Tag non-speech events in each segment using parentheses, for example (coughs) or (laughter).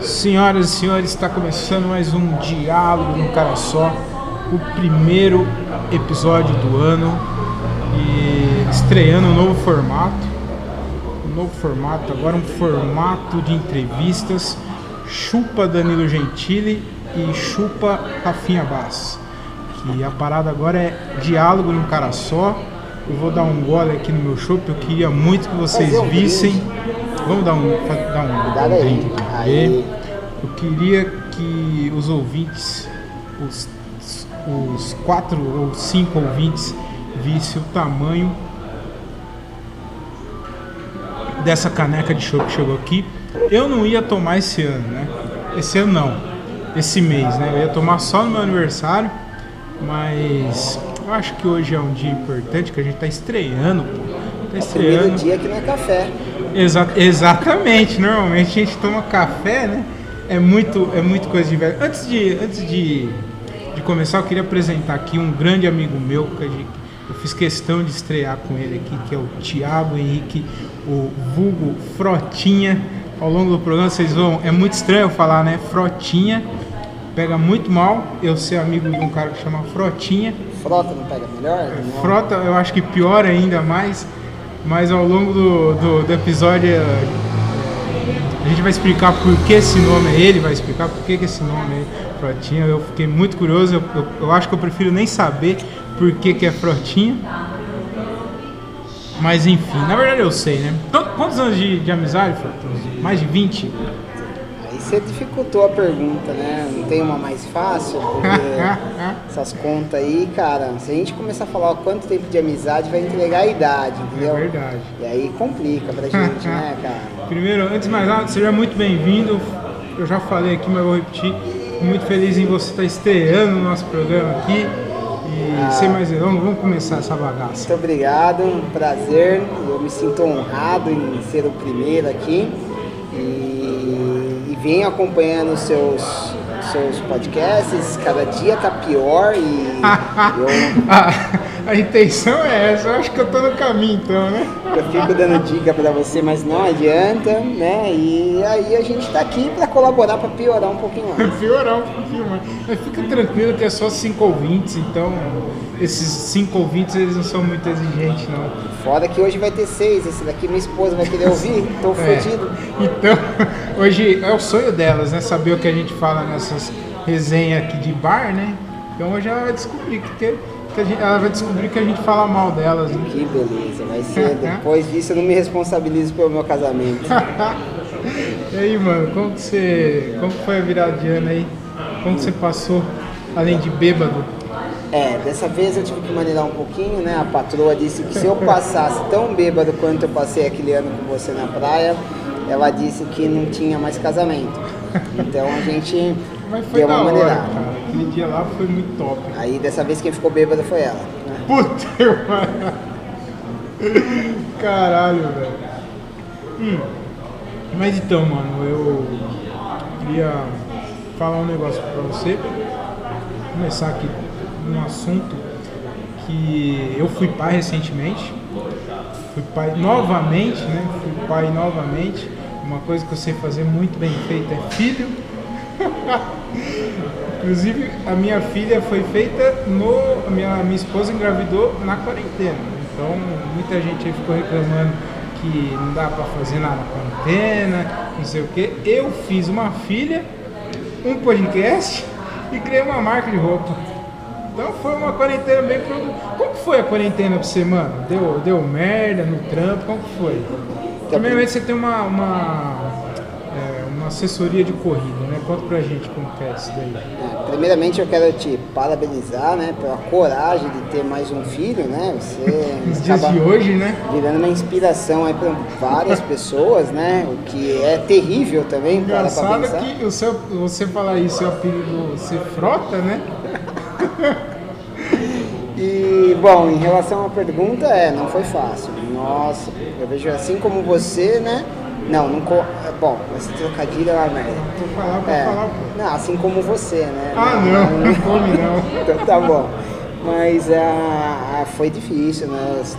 Senhoras e senhores, está começando mais um Diálogo no Cara Só, o primeiro episódio do ano e estreando um novo formato. Um novo formato, agora um formato de entrevistas. Chupa Danilo Gentili e chupa Rafinha Bass. Que a parada agora é diálogo no cara só. Eu vou dar um gole aqui no meu chopp, eu queria muito que vocês vissem. Vamos dar um, dar um, um drink aqui. Aí. Eu queria que os ouvintes, os, os quatro ou cinco ouvintes, vissem o tamanho dessa caneca de chopp que chegou aqui. Eu não ia tomar esse ano, né? Esse ano não. Esse mês, né? Eu ia tomar só no meu aniversário. Mas eu acho que hoje é um dia importante que a gente tá estreando, pô. Tá Primeiro estreando. dia que não é café. Exa- exatamente, normalmente a gente toma café, né? É muito, é muito coisa de velho. Antes de, antes de, de começar, eu queria apresentar aqui um grande amigo meu que eu fiz questão de estrear com ele aqui, que é o Thiago Henrique, o vulgo Frotinha. Ao longo do programa vocês vão, é muito estranho eu falar, né? Frotinha. Pega muito mal eu ser amigo de um cara que chama Frotinha. Frota não pega melhor? Não. Frota, eu acho que pior ainda mais, mas ao longo do, do, do episódio eh, a gente vai explicar por que esse nome é ele, vai explicar por que, que esse nome é Frotinha. Eu fiquei muito curioso, eu, eu, eu acho que eu prefiro nem saber por que, que é Frotinha. Mas enfim, na verdade eu sei, né? Quantos anos de, de amizade, Frota? Mais de 20? Você dificultou a pergunta, né? Não tem uma mais fácil, porque (laughs) essas contas aí, cara, se a gente começar a falar o quanto tempo de amizade, vai entregar a idade, É entendeu? verdade. E aí complica pra gente, né, (laughs) cara? Primeiro, antes de mais nada, seja muito bem-vindo. Eu já falei aqui, mas vou repetir. Muito feliz em você estar estreando no nosso programa aqui. E sem mais delongas, vamos começar essa bagaça. Muito obrigado, um prazer. Eu me sinto honrado em ser o primeiro aqui e, venho acompanhando seus, seus podcasts. Cada dia tá pior e (laughs) eu, a, a intenção é essa, eu acho que eu tô no caminho então, né? Eu fico dando dica pra você, mas não adianta, né? E aí a gente tá aqui pra colaborar pra piorar um pouquinho mais. (laughs) Piorar um pouquinho mais. Mas fica tranquilo que é só cinco ouvintes, então esses cinco ouvintes eles não são muito exigentes não. Fora que hoje vai ter seis, esse daqui minha esposa vai querer ouvir, tô É. fodido. Então, (laughs) hoje é o sonho delas, né? Saber o que a gente fala nessas resenhas aqui de bar, né? Então hoje ela vai descobrir que, que, que a gente, ela vai descobrir que a gente fala mal delas, né? Que beleza, vai ser. (laughs) Depois disso eu não me responsabilizo pelo meu casamento. (laughs) E aí, mano, como que você. Como que foi a virada de ano aí? Como que você passou, além de bêbado? É, dessa vez eu tive que maneirar um pouquinho, né? A patroa disse que se eu passasse tão bêbado quanto eu passei aquele ano com você na praia, ela disse que não tinha mais casamento. (laughs) Então a gente deu uma maneirada. Aquele dia lá foi muito top. Aí dessa vez quem ficou bêbado foi ela. né? Puta, mano. Caralho, velho. Hum. Mas então, mano, eu queria falar um negócio pra você. Começar aqui um assunto que eu fui pai recentemente. Fui pai novamente, né? Fui pai novamente. Uma coisa que eu sei fazer muito bem feita é filho. (laughs) Inclusive, a minha filha foi feita no. A minha, minha esposa engravidou na quarentena. Então, muita gente aí ficou reclamando que não dá pra fazer nada na quarentena, não sei o que. Eu fiz uma filha, um podcast e criei uma marca de roupa. Então foi uma quarentena bem produtiva. Como que foi a quarentena pra você, mano? Deu, deu merda no trampo? Como que foi? Primeiramente você tem uma, uma, uma assessoria de corrida, né? Conta pra gente como que é isso daí. É, Primeiramente eu quero te parabenizar, né, pela coragem de ter mais um filho, né? Você (laughs) Nos dias de hoje, né? virando uma inspiração aí para várias pessoas, né? O que é terrível também para Engraçado pensar. que o seu, você falar isso, seu apelido ser frota, né? (laughs) E bom, em relação à pergunta, é, não foi fácil. Nossa, eu vejo assim como você, né? Não, não co... bom, esse trocadilho é uma merda. Vou falar pra É, falar, pô. não, assim como você, né? Ah, não, não come não. (laughs) Então tá bom. Mas ah, foi difícil, né? Nós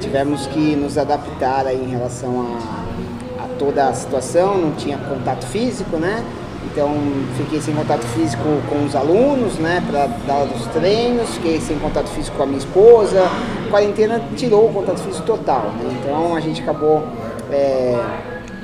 tivemos que nos adaptar aí em relação a, a toda a situação, não tinha contato físico, né? Então fiquei sem contato físico com os alunos, né, para dar os treinos, fiquei sem contato físico com a minha esposa. A quarentena tirou o contato físico total, né? Então a gente acabou é,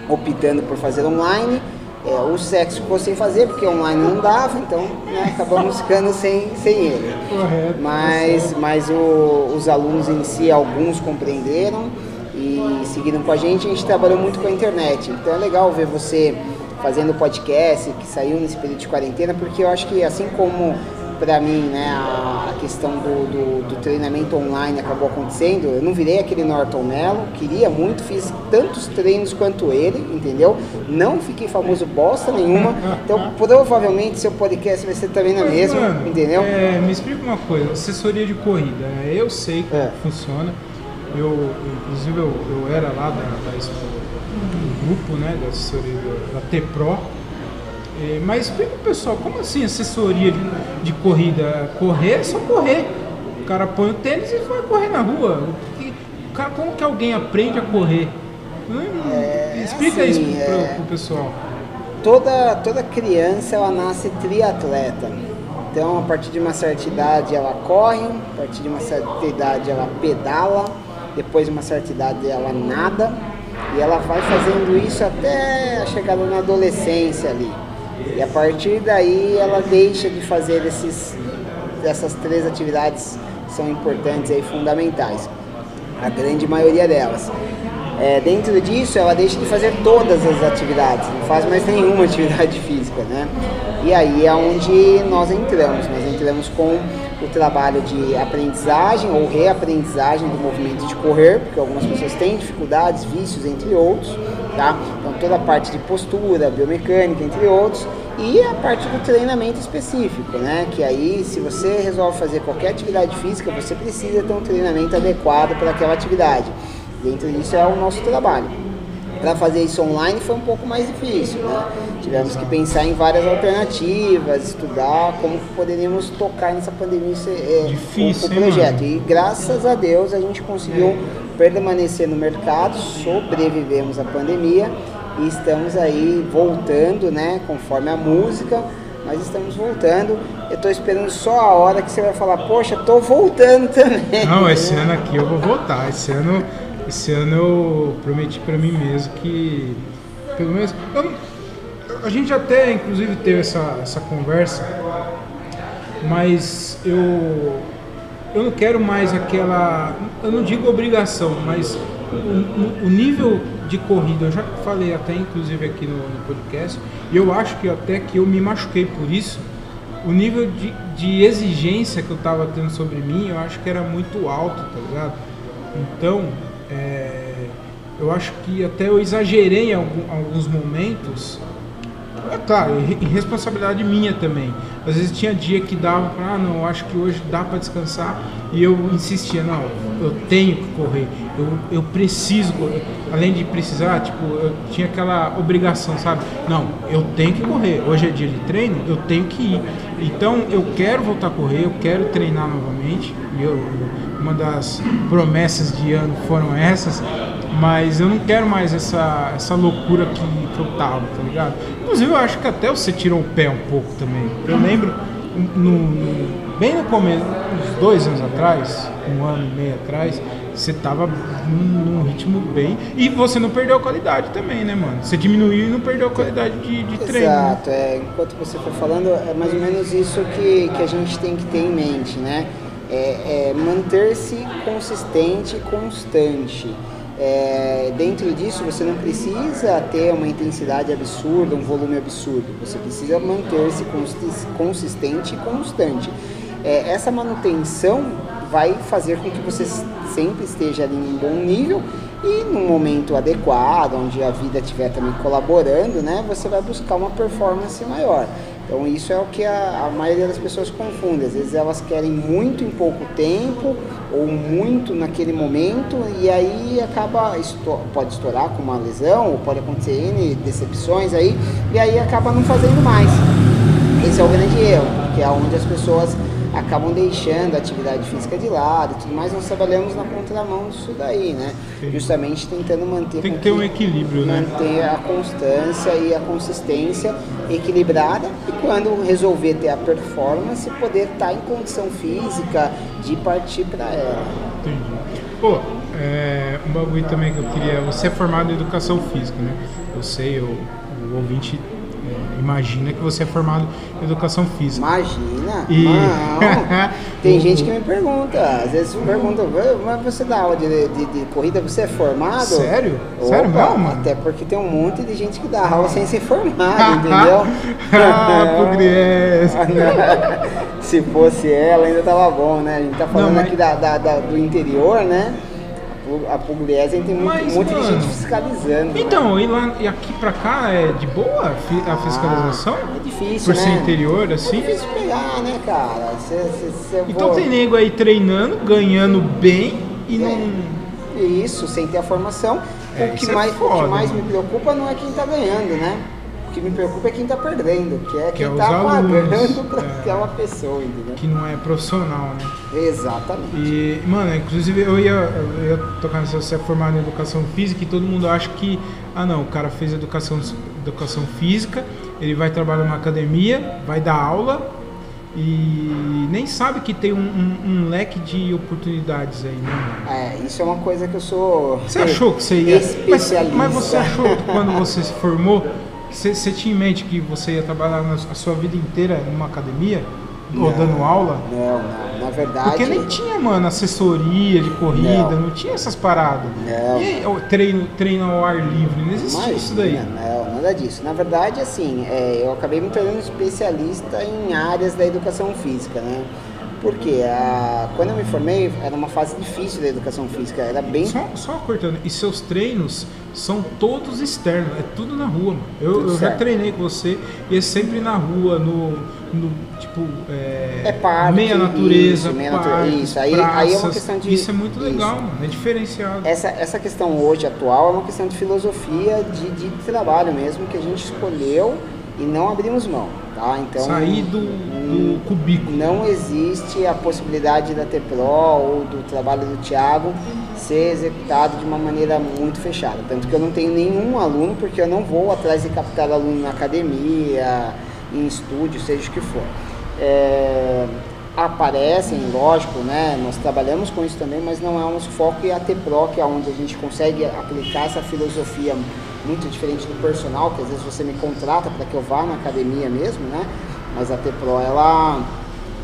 optando por fazer online. É, o sexo ficou sem fazer, porque online não dava, então né, acabamos ficando sem, sem ele. Correto. Mas, mas o, os alunos em si, alguns compreenderam e seguiram com a gente. A gente trabalhou muito com a internet, então é legal ver você fazendo podcast que saiu nesse período de quarentena, porque eu acho que assim como para mim, né, a, questão do, do, do, treinamento online acabou acontecendo. Eu não virei aquele Norton Mello, queria muito, fiz tantos treinos quanto ele, entendeu? Não fiquei famoso bosta nenhuma, então (laughs) provavelmente seu podcast vai ser também na mesma, mano, entendeu? É, me explica uma coisa, assessoria de corrida, né? eu sei como é. funciona, eu, inclusive eu, eu era lá da, da do grupo, né, da assessoria da, da T-Pro, é, mas explica pro pessoal, como assim assessoria de, de, corrida? Correr é só correr. O cara põe o tênis e vai correr na rua. O cara, como que alguém aprende a correr? É, explica assim, isso pro, é... pro pessoal. Toda, toda criança ela nasce triatleta. Então, a partir de uma certa idade ela corre, a partir de uma certa idade ela pedala, depois de uma certa idade ela nada, e ela vai fazendo isso até a chegada na adolescência ali. E a partir daí ela deixa de fazer esses, essas três atividades que são importantes e fundamentais. A grande maioria delas. É, dentro disso, ela deixa de fazer todas as atividades, não faz mais nenhuma (laughs) atividade física, né? E aí é onde nós entramos. Nós entramos com o trabalho de aprendizagem ou reaprendizagem do movimento de correr, porque algumas pessoas têm dificuldades, vícios, entre outros, tá? Então toda a parte de postura, biomecânica, entre outros, e a parte do treinamento específico, né? Que aí, se você resolve fazer qualquer atividade física, você precisa ter um treinamento adequado para aquela atividade. Dentro disso é o nosso trabalho. Para fazer isso online foi um pouco mais difícil, né? Tivemos que pensar em várias alternativas, estudar como poderíamos tocar nessa pandemia é, Difícil, com o projeto. E graças a Deus a gente conseguiu permanecer no mercado, sobrevivemos à pandemia e estamos aí voltando, né, conforme a música, mas estamos voltando. Eu estou esperando só a hora que você vai falar, poxa, estou voltando também. Não, esse ano aqui eu vou voltar. Esse ano, esse ano eu prometi para mim mesmo que, pelo menos, eu, a gente até inclusive teve essa, essa conversa, mas eu eu não quero mais aquela, eu não digo obrigação, mas o, o nível de corrida, eu já falei até inclusive aqui no, no, podcast, e eu acho que até que eu me machuquei por isso, o nível de, de exigência que eu estava tendo sobre mim, eu acho que era muito alto, tá ligado? Então, é, eu acho que até eu exagerei em alguns momentos, é claro, responsabilidade minha também. Às vezes tinha dia que dava para, ah, não, acho que hoje dá para descansar e eu insistia, não, eu tenho que correr, eu, eu preciso correr. Além de precisar, tipo, eu tinha aquela obrigação, sabe? Não, eu tenho que correr. Hoje é dia de treino, eu tenho que ir. Então eu quero voltar a correr, eu quero treinar novamente. E eu, uma das promessas de ano foram essas, mas eu não quero mais essa, essa loucura que, que eu tava, tá ligado? Inclusive eu acho que até você tirou o pé um pouco também. Eu lembro no, no, bem no começo, uns dois anos atrás, um ano e meio atrás, você tava num, num, ritmo bem. E você não perdeu a qualidade também, né, mano? Você diminuiu e não perdeu a qualidade de, de treino. Exato, é, enquanto você foi falando, é mais ou menos isso que, que a gente tem que ter em mente, né? É, é manter-se consistente e constante. É, dentro disso, você não precisa ter uma intensidade absurda, um volume absurdo. Você precisa manter-se consistente e constante. É, essa manutenção vai fazer com que você sempre esteja ali em um bom nível e no momento adequado, onde a vida estiver também colaborando, né, você vai buscar uma performance maior. Então isso é o que a, a, maioria das pessoas confunde. Às vezes elas querem muito em pouco tempo ou muito naquele momento e aí acaba pode estourar com uma lesão ou pode acontecer N decepções aí e aí acaba não fazendo mais. Esse é o grande erro, que é onde as pessoas acabam deixando a atividade física de lado e tudo mais. Nós trabalhamos na contramão disso daí, né? Sim. Justamente tentando manter Tem que ter um equilíbrio, né? manter a constância e a consistência equilibrada e quando resolver ter a performance, poder estar em condição física de partir para ela. Entendi. Pô, é, um bagulho também que eu queria. Você é formado em educação física, né? Eu sei, eu, o ouvinte imagina que você é formado em educação física. Imagina, E- não. Tem (laughs) gente que me pergunta, às vezes me pergunta, mas você dá aula de, de, de corrida, você é formado? Sério? Sério Opa, mesmo, mano? Até porque tem um monte de gente que dá aula sem ser formado, (laughs) entendeu? ah, Pugliese. (laughs) Se fosse ela, ainda tava bom, né? A gente tá falando Não, mas- aqui da, da- da- do interior, né? A Pugliese tem muito, Mas, muito de mano, gente fiscalizando. né? Então, e, lá, e aqui pra cá é de boa a fi- a fiscalização? Ah, é difícil, Por né? ser interior, assim? É difícil pegar, né, cara? Cê, cê, cê Então voa- tem nego aí treinando, ganhando bem e É. não. Isso, sem ter a formação. É, o, que isso é mais, o que mais me preocupa não é quem tá ganhando, né? O que me preocupa é quem tá perdendo, que é quem é os tá pagando pra é. aquela pessoa, entendeu? que não é profissional, né? Exatamente. E, mano, inclusive eu ia, eu ia tocar nessa, você é formado em educação física e todo mundo acha que, ah não, o cara fez educação, educação física, ele vai trabalhar numa academia, vai dar aula e nem sabe que tem um, um- um leque de oportunidades aí, né? É, isso é uma coisa que eu sou. Você achou que você ia. Mas, Especialista. mas você achou que quando você se formou, que você, tinha em mente que você ia trabalhar na- a sua vida inteira numa academia? Ou Não. dando aula? Não, não. Na verdade. Porque nem tinha, mano, assessoria de corrida, não, Não. tinha essas paradas. Não. E aí, treino, treino ao ar livre, não existia Imagina, isso daí. Não, nada disso. Na verdade, assim, é, eu acabei me tornando especialista em áreas da educação física, né? Porque a, quando eu me formei, era uma fase difícil da educação física, era bem Só, só cortando, e seus treinos são todos externos, é tudo na rua, mano. Eu, eu já treinei com você e é sempre na rua, no, no tipo, é, É parque, meia natureza, isso, meia isso, aí- aí é uma praças. questão de- Isso é muito legal, isso. mano, é diferenciado. Essa, essa questão hoje atual é uma questão de filosofia de, de trabalho mesmo que a gente escolheu e não abrimos mão, tá? Então Sair do, hum, do cubículo. não existe a possibilidade da TPRO ou do trabalho do Thiago ser executado de uma maneira muito fechada. Tanto que eu não tenho nenhum aluno, porque eu não vou atrás de captar aluno na academia, em estúdio, seja o que for. É, aparecem, lógico, né? Nós trabalhamos com isso também, mas não é o nosso foco e a TPRO, que é onde a gente consegue aplicar essa filosofia muito diferente do personal, que às vezes você me contrata para que eu vá na academia mesmo, né? Mas a TPRO, ela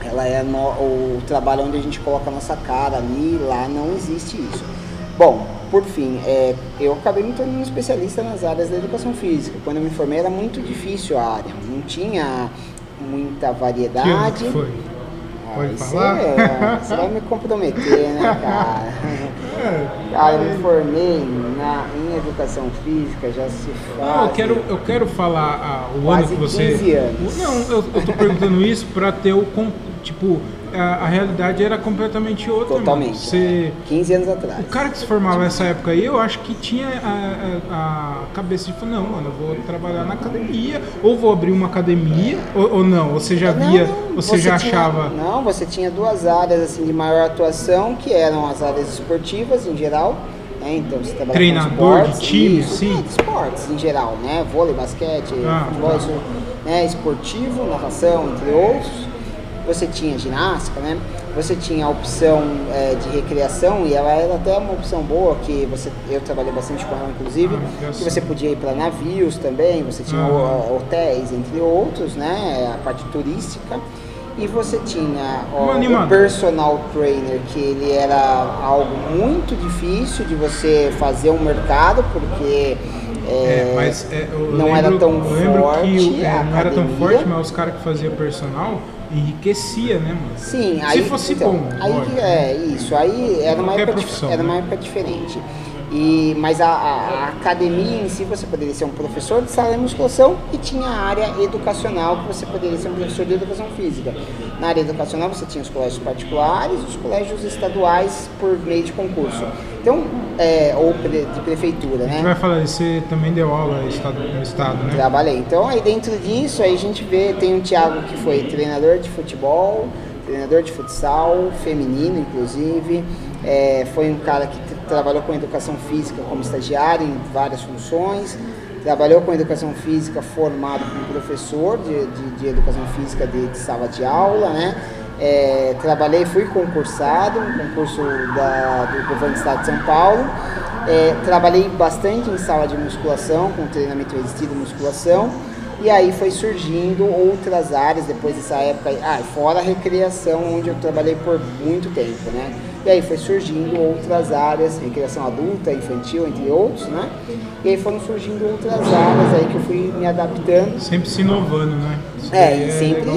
ela é no- o trabalho onde a gente coloca a nossa cara ali, lá não existe isso. Bom, por fim, é, eu acabei me tornando especialista nas áreas da educação física. Quando eu me formei era muito difícil a área, não tinha muita variedade. que foi? Pode falar? é- você vai me comprometer, né, cara? (laughs) Cara, eu me formei na, em educação física, já se faz. Não, eu quero, eu quero falar ah, o ano que você. 15 anos. Não, eu, eu tô perguntando isso pra ter o. Tipo, a, a realidade era completamente outra. Totalmente. Você. 15 anos atrás. O cara que se formava nessa época aí, eu acho que tinha a, a- a cabeça de falar, não, mano, eu vou trabalhar na academia, ou vou abrir uma academia, ou, ou não, ou você já Não, via, não, você, já tinha- achava. Não, você tinha duas áreas assim de maior atuação, que eram as áreas esportivas em geral. Né? Então você trabalha Treinador com esportes, de time, isso, sim? é, de esportes em geral, né? Vôlei, basquete, Ah, futebol, tá. né? esportivo, natação, entre outros. Você tinha ginástica, né? Você tinha a opção é, de recreação e ela era até uma opção boa que você, eu trabalhei bastante com ela inclusive, Ah, que sei. você podia ir para navios também, você tinha o- hotéis, entre outros, né? A parte turística. E você tinha ó, Um o personal trainer, que ele era algo muito difícil de você fazer um mercado, porque é, É, mas é, não lembro, era tão eu lembro forte que é, não era tão academia. forte, mas os caras que faziam personal enriquecia, né, mano? Sim, Se aí, fosse então, bom, aí é isso, aí era uma época, profissão, era né? uma época diferente. E, mas a, a- academia em si você poderia ser um professor de sala de musculação e tinha a área educacional que você poderia ser um professor de educação física. Na área educacional você tinha os colégios particulares, os colégios estaduais por meio de concurso. Então, é, ou de prefeitura, né? vai falar, você também deu aula no estado, no estado né? Trabalhei. Então aí dentro disso aí a gente vê, tem o Thiago que foi treinador de futebol, treinador de futsal, feminino inclusive. É, foi um cara que trabalhou com educação física como estagiário em várias funções. Trabalhou com educação física formado como professor de, de, de educação física de, de, sala de aula, né? É, trabalhei, fui concursado, um concurso da, do governo do estado de São Paulo. É, trabalhei bastante em sala de musculação, com treinamento resistido musculação. E aí foi surgindo outras áreas depois dessa época, ah, fora a recreação, onde eu trabalhei por muito tempo, né? E aí foi surgindo outras áreas, recreação adulta, infantil, entre outros, né? E aí foram surgindo outras áreas aí que eu fui me adaptando. Sempre se inovando, né? Isso é, e é sempre.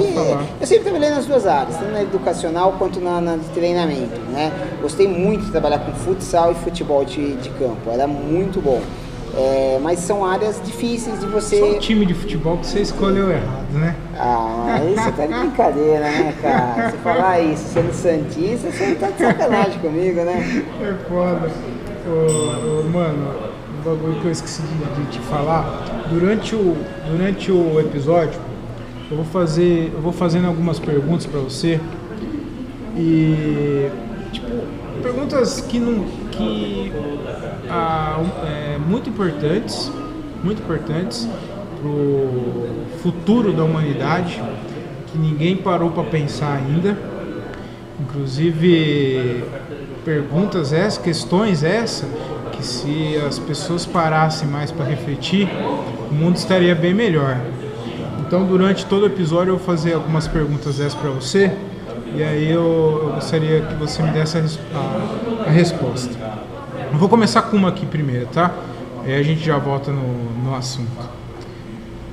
Eu sempre trabalhei nas duas áreas, tanto na educacional quanto na, na de treinamento, né? Gostei muito de trabalhar com futsal e futebol de, de campo, era muito bom. É, mas são áreas difíceis de você. Só o time de futebol que você escolheu errado, né? Ah, isso tá de brincadeira, né, cara? Você falar isso sendo Santista, você tá de sacanagem comigo, né? É foda. Ô, ô, mano, um bagulho que eu esqueci de, de, te falar. Durante o, durante o episódio, eu vou fazer. Eu vou fazendo algumas perguntas para você. E. Tipo, perguntas que não. Que ah, é, muito importantes, muito importantes para o futuro da humanidade, que ninguém parou para pensar ainda. Inclusive perguntas essas, questões essas, que se as pessoas parassem mais para refletir, o mundo estaria bem melhor. Então durante todo o episódio eu vou fazer algumas perguntas essas para você e aí eu, eu, gostaria que você me desse a, a, a resposta. Eu vou começar com uma aqui primeiro, tá? Aí a gente já volta no, no assunto.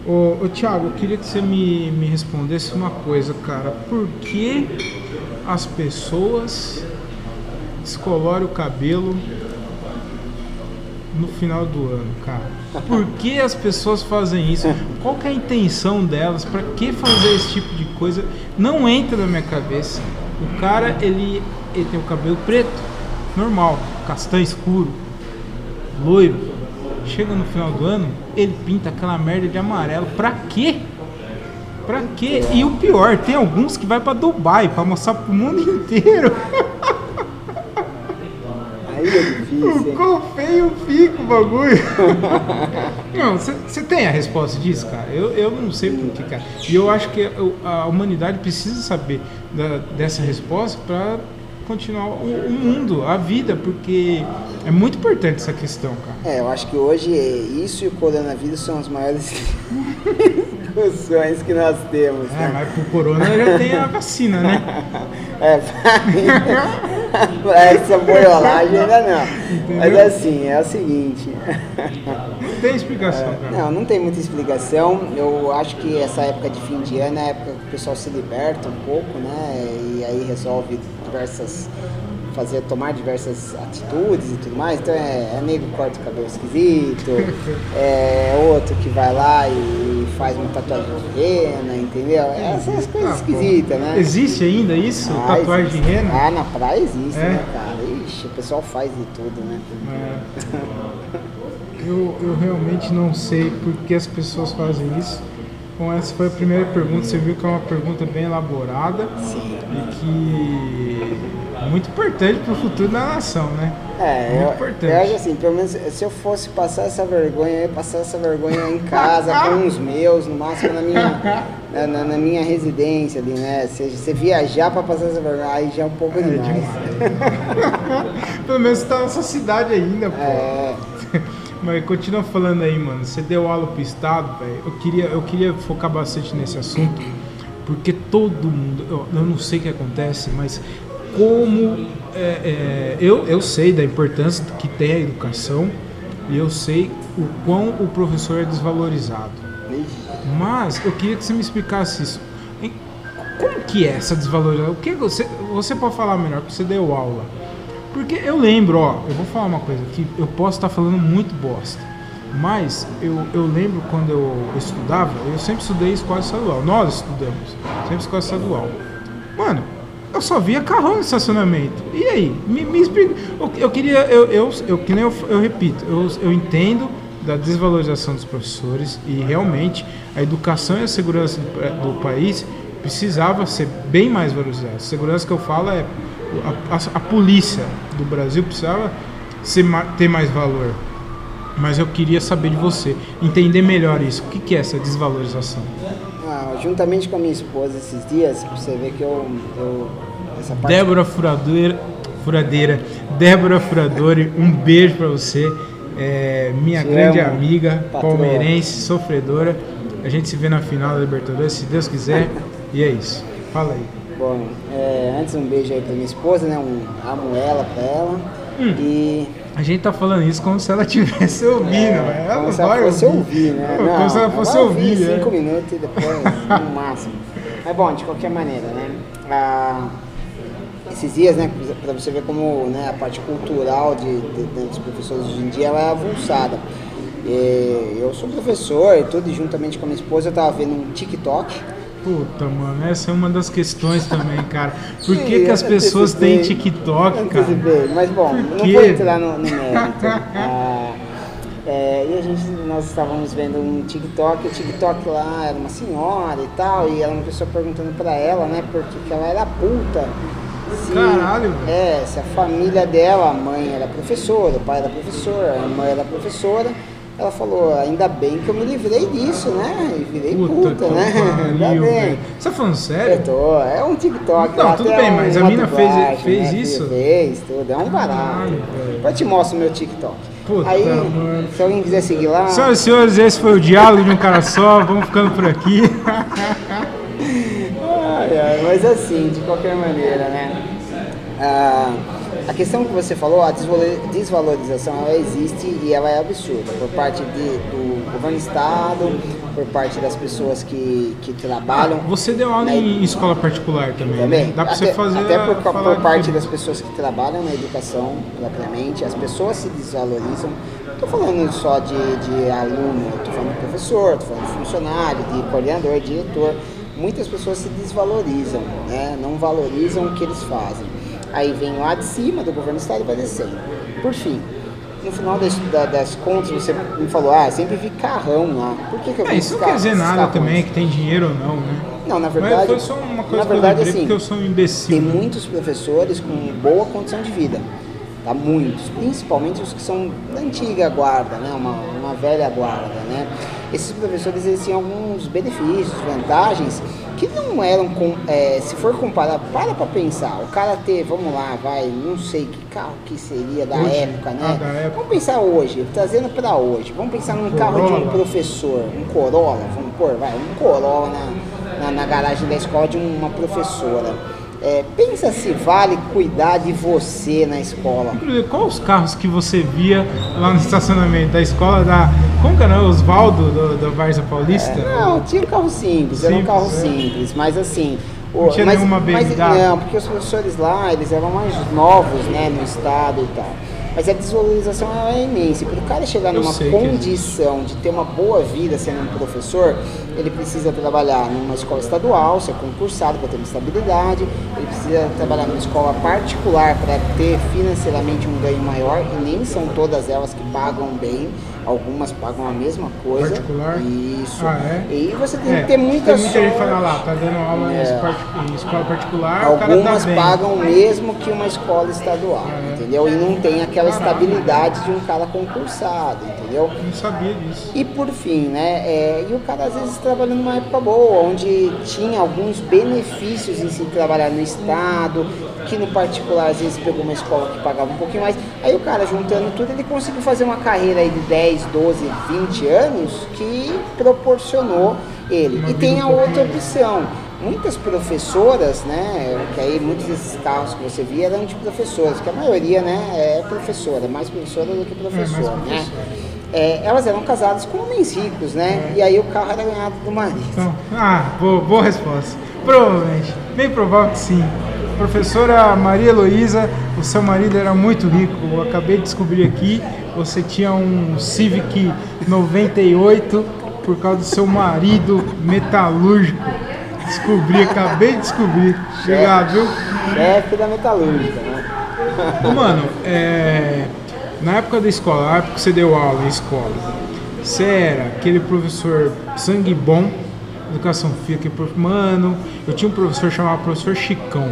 Ô, ô Thiago, eu queria que você me, me respondesse uma coisa, cara. Por que as pessoas descoloram o cabelo no final do ano, cara? Por que as pessoas fazem isso? Qual é a intenção delas? Para que fazer esse tipo de coisa? Não entra na minha cabeça. O cara, ele, ele tem o cabelo preto normal, castanho escuro, loiro. Chega no final do ano, ele pinta aquela merda de amarelo. Pra quê? Pra quê? E o pior, tem alguns que vai para Dubai para mostrar pro mundo (laughs) inteiro. Aí é difícil. O quão feio fica o bagulho. (laughs) não, você tem a resposta disso, cara? Eu, eu não sei por que, cara. E eu acho que a humanidade precisa saber da, dessa resposta para continuar o, o, mundo, a vida, porque é muito importante essa questão, cara. É, eu acho que hoje isso e o coronavírus são as maiores (laughs) discussões que nós temos. É, né? mas pro corona já tem a vacina, né? (laughs) é, pra (laughs) essa boiolagem ainda não. Entendeu? Mas assim, é o seguinte. Tem explicação, cara. Não, não tem muita explicação. Eu acho que essa época de fim de ano é a época que o pessoal se liberta um pouco, né? E aí resolve diversas fazer tomar diversas atitudes e tudo mais. Então é, é nego que corta o cabelo esquisito, (laughs) é outro que vai lá e faz uma tatuagem de rena, entendeu? É essas coisas ah, esquisitas, né? Existe ainda isso? Ah, tatuagem existe. de rena? Ah, na praia existe, é? né, cara? Ixi, o pessoal faz de tudo, né? É. (laughs) eu, eu realmente não sei por que as pessoas fazem isso. Bom, essa foi a primeira pergunta. Você viu que é uma pergunta bem elaborada Sim. e que é muito importante para o futuro da nação, né? É, muito eu, importante. eu acho assim, pelo menos se eu fosse passar essa vergonha, eu ia passar essa vergonha em casa com (laughs) os meus, no máximo na minha, na, na, na minha residência ali, né? Se você viajar para passar essa vergonha, aí já é um pouco é, demais. demais. (laughs) (laughs) pelo menos você tá nessa cidade ainda, pô. É. Mas continua falando aí, mano. Você deu aula pro Estado, velho. Eu queria, eu queria focar bastante nesse assunto, porque todo mundo. Eu, eu não sei o que acontece, mas como. É, é, eu, eu sei da importância que tem a educação e eu sei o quão o professor é desvalorizado. Mas eu queria que você me explicasse isso. Como que é essa desvalorização? O que você, você pode falar melhor, porque você deu aula. Porque eu lembro, ó, eu vou falar uma coisa que eu posso estar falando muito bosta. Mas eu, eu lembro quando eu estudava, eu sempre estudei escola estadual. Nós estudamos, sempre escola estadual. Mano, eu só via carrão no estacionamento. E aí? Me, me explica. Eu, eu queria, eu, eu, eu, que nem eu, eu repito, eu, eu entendo da desvalorização dos professores e realmente a educação e a segurança do, do país precisava ser bem mais valorizado. Segurança que eu falo é a, a, a polícia do Brasil precisava ser, ter mais valor. Mas eu queria saber de você, entender melhor isso. O que, que é essa desvalorização? Ah, juntamente com a minha esposa esses dias, você vê que eu. eu essa parte... Débora Furadeira, Furadeira, Débora Furadori, um beijo para você. É, minha Te grande amo, amiga, patroa. palmeirense, sofredora. A gente se vê na final da Libertadores, se Deus quiser. (laughs) e é isso. Fala aí. Bom, é, antes um beijo aí pra minha esposa, né? Um amo ela pra ela. Hum. E a gente tá falando isso como se ela tivesse ouvindo, é, ela se ela fosse ouvir, ouvir né? Não, como se ela fosse ouvir. cinco é. minutos e depois, (laughs) no máximo. Mas bom, de qualquer maneira, né? Ah, esses dias, né, para você ver como né, a parte cultural de, de, de, dos professores hoje em dia ela é avulsada. E eu sou professor e tudo, e juntamente com a minha esposa eu tava vendo um TikTok Puta, mano, essa é uma das questões também, cara. Por que, que as pessoas têm TikTok, cara? Mas bom, não vou entrar no, no mérito. (laughs) Ah, é, e a gente, nós estávamos vendo um TikTok, o TikTok lá era uma senhora e tal, e era uma pessoa perguntando pra ela, né, porque que ela era puta. Se, Caralho! É, se a família dela, a mãe era professora, o pai era professor, a irmã era professora ela falou, ainda bem que eu me livrei disso, né? E virei puta, puta né? ainda bem. Você tá falando sério? Eu tô, é um TikTok. Não, tudo bem, mas a mina fez, fez né? isso? Fez, tudo, é um barato. Depois te mostro o meu TikTok. Puta, Aí, mano. se alguém quiser seguir lá. Senhoras e senhores, esse foi o diálogo de um cara só. Vamos ficando por aqui. (laughs) ai, ai, mas assim, de qualquer maneira, né? Ah, a questão que você falou, a desvalorização, ela existe e ela é absurda por parte de, do governo do estado, por parte das pessoas que, que trabalham. Ah, você deu aula em escola particular também? Né? Também. Né? Dá até, você fazer. Até por, por parte das pessoas que trabalham na educação, propriamente, as pessoas se desvalorizam. Não estou falando só de, de aluno, estou falando de professor, estou falando de funcionário, de coordenador, diretor. Muitas pessoas se desvalorizam, né? não valorizam o que eles fazem. Aí vem lá de cima do governo do estado e vai descendo. Por fim, no final das, das, contas, você me falou, ah, sempre vi carrão lá. Por que, que eu vi é, Isso não quer dizer nada também, que tem dinheiro ou não, né? Não, na verdade. Mas foi só uma coisa na verdade, que eu assim, porque eu sou um imbecil. Tem muitos professores com boa condição de vida. Tá? Muitos. Principalmente os que são da antiga guarda, né? Uma, uma velha guarda, né? Esses professores eles tinham alguns benefícios, vantagens que não eram, com, é, se for comparar, para para pensar, o cara ter, vamos lá, vai, não sei que carro que seria da hoje? época, né? Ah, da época. Vamos pensar hoje, trazendo para hoje, vamos pensar num carro de um professor, um Corolla, vamos pôr, vai, um Corolla na, na, na garagem da escola de uma professora é, pensa se vale cuidar de você na escola. Quais os carros que você via lá no estacionamento da escola da. Como que era? Osvaldo do, do Varza Paulista? É, não, tinha um carro simples, simples era um carro é. simples, mas assim. Não tinha mas, nenhuma mas, Não, porque os professores lá, eles eram mais novos, né, no estado e tal. Mas a desvalorização é imensa. Para o cara chegar numa condição de ter uma boa vida sendo um professor, ele precisa trabalhar numa escola estadual, ser concursado para ter uma estabilidade, ele precisa trabalhar numa escola particular para ter financeiramente um ganho maior, e nem são todas elas que pagam bem Algumas pagam a mesma coisa. Particular? Isso. Ah, é? E você tem é. que ter muita Tem muita gente fala lá, tá dando aula é. em escola particular, Algumas pagam mesmo que uma escola estadual, é. entendeu? E não tem aquela Caramba. estabilidade de um cara concursado, entendeu? Não sabia disso. E por fim, né? É, e o cara às vezes trabalhando numa época boa, onde tinha alguns benefícios em se trabalhar no estado, que no particular às vezes pegou uma escola que pagava um pouquinho mais. Aí o cara juntando tudo, ele conseguiu fazer uma carreira aí de 10, 12, 20 anos que proporcionou ele. E tem a outra opção. Muitas professoras, né, que aí muitos desses carros que você via eram de professoras, que a maioria, né, é professora, mais professora do que professor, é, né? É, elas eram casadas com homens ricos, né? É. E aí o carro era ganhado do marido. Então, ah, boa, boa resposta. Provavelmente. Bem provável que sim. Professora Maria Heloísa, o seu marido era muito rico. Eu acabei de descobrir aqui, você tinha um Civic 98 por causa do seu marido metalúrgico. Descobri, acabei de descobrir. Obrigado, viu? Chefe da metalúrgica, né? Mano, é, na época da escola, na época que você deu aula em escola, você era aquele professor sangue bom educação física. Mano, eu tinha um professor chamado professor Chicão.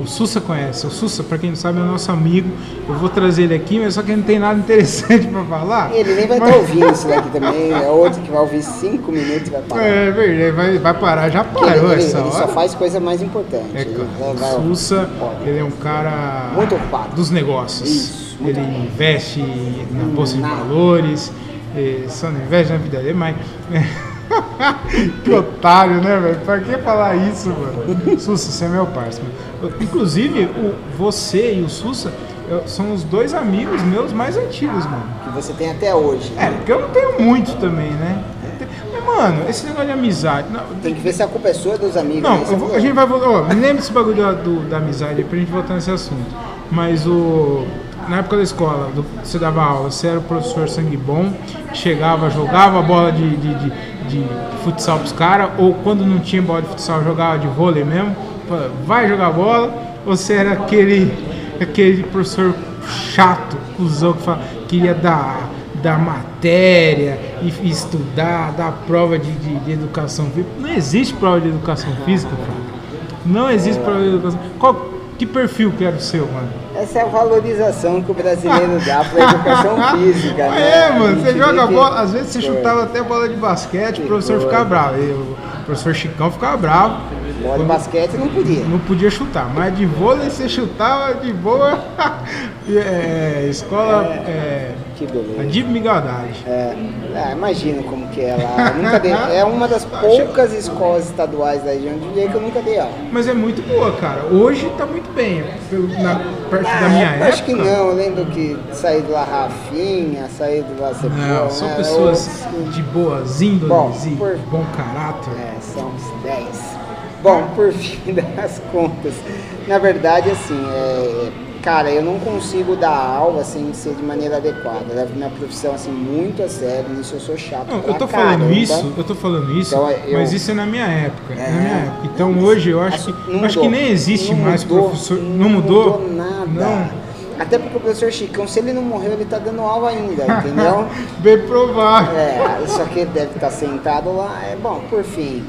O Sussa conhece. O Sussa, para quem não sabe, é nosso amigo. Eu vou trazer ele aqui, mas só que ele não tem nada interessante (laughs) para falar. Ele nem vai estar mas... tá ouvindo isso daqui (laughs) também. É outro que vai ouvir cinco minutos e vai parar. É verdade, vai, vai parar. Já parou ele, essa ele. Ele só faz coisa mais importante. É, cara. O Sussa, ele é um cara... Muito ocupado. Dos negócios. Isso. Ele investe na bolsa de valores. Só não investe na vida dele, mas... (laughs) que otário, né, velho? Pra que falar isso, mano? Sussa, você é meu parceiro. Inclusive, o, você e o Sussa são os dois amigos meus mais antigos, mano. Que você tem até hoje. Né? É, porque eu não tenho muito também, né? Mas, mano, esse negócio de amizade. Não, tem que ver se a culpa é sua dos amigos. Não, né? vou, a gente vai voltar. Ó, lembra desse bagulho da, do, da amizade aí pra gente voltar nesse assunto. Mas o na época da escola, do, você dava aula, você era o professor sangue bom, chegava, jogava a bola de, de, de, de futsal pros caras, ou quando não tinha bola de futsal, jogava de vôlei mesmo, vai jogar bola, ou você era aquele, aquele professor chato, cuzão, que fala, queria dar, dar matéria e, estudar, dar prova de, de, de, educação física. Não existe prova de educação física, cara. Não existe prova de educação. Qual, que perfil que era o seu, mano? Essa é a valorização que o brasileiro dá para a educação (laughs) física. né? É, mano, você joga bola, às vezes você chutava até bola de basquete, o professor ficava bravo. o professor Chicão ficava bravo. Bola de basquete não podia. Não podia chutar, mas de vôlei você chutava de boa. (laughs) é, escola. É, que beleza. A Dib Migaldade. É, é, imagina como que é lá. Nunca dei, é uma das (laughs) poucas escolas estaduais da região de que eu nunca dei aula. Mas é muito boa, cara. Hoje tá muito bem. Na, perto ah, da minha época. Acho que não. Eu lembro que saí de lá Rafinha, saí de lá Não, são né? pessoas de boas índoles bom, e por... bom caráter. É, são uns 10. Bom, (laughs) por fim das contas, na verdade, assim, é, cara, eu não consigo dar aula sem ser de maneira adequada. Eu levo minha profissão assim muito a sério, nisso eu sou chato. Não, eu tô falando caramba. isso, eu tô falando isso, então, eu, mas isso é na minha época. É, na minha época. Então hoje eu acho que acho que nem existe mais mudou, professor. Não, não mudou? mudou nada. Não. Até porque o professor Chicão, se ele não morreu, ele tá dando aula ainda, (laughs) entendeu? Bem provável. É, isso aqui deve estar tá sentado lá. É bom, por fim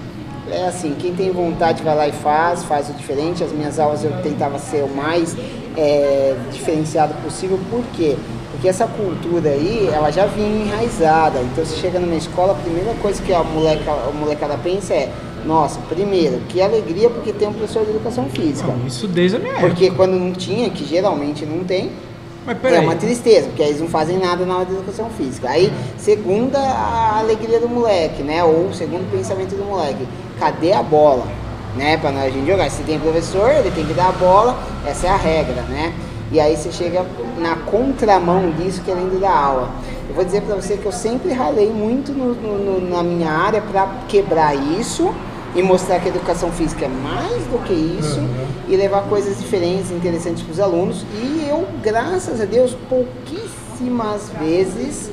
é assim, quem tem vontade vai lá e faz, faz o diferente. As minhas aulas eu tentava ser o mais é, diferenciado possível, por quê? Porque essa cultura aí, ela já vinha enraizada. Então você chega numa escola, a primeira coisa que a, moleca, a molecada pensa é, nossa, primeiro, que alegria porque tem um professor de educação física. Não, isso desde a minha Porque época. quando não tinha, que geralmente não tem, é uma tristeza, porque eles não fazem nada na aula de educação física. Aí, segunda, a alegria do moleque, né? Ou segundo pensamento do moleque, cadê a bola? Né, para nós a gente jogar. Se tem professor, ele tem que dar a bola, essa é a regra, né? E aí você chega na contramão disso querendo dar aula. Eu vou dizer para você que eu sempre ralei muito no, no, na minha área para quebrar isso e mostrar que a educação física é mais do que isso uhum. e levar coisas diferentes, interessantes para os alunos. E eu, graças a Deus, pouquíssimas vezes,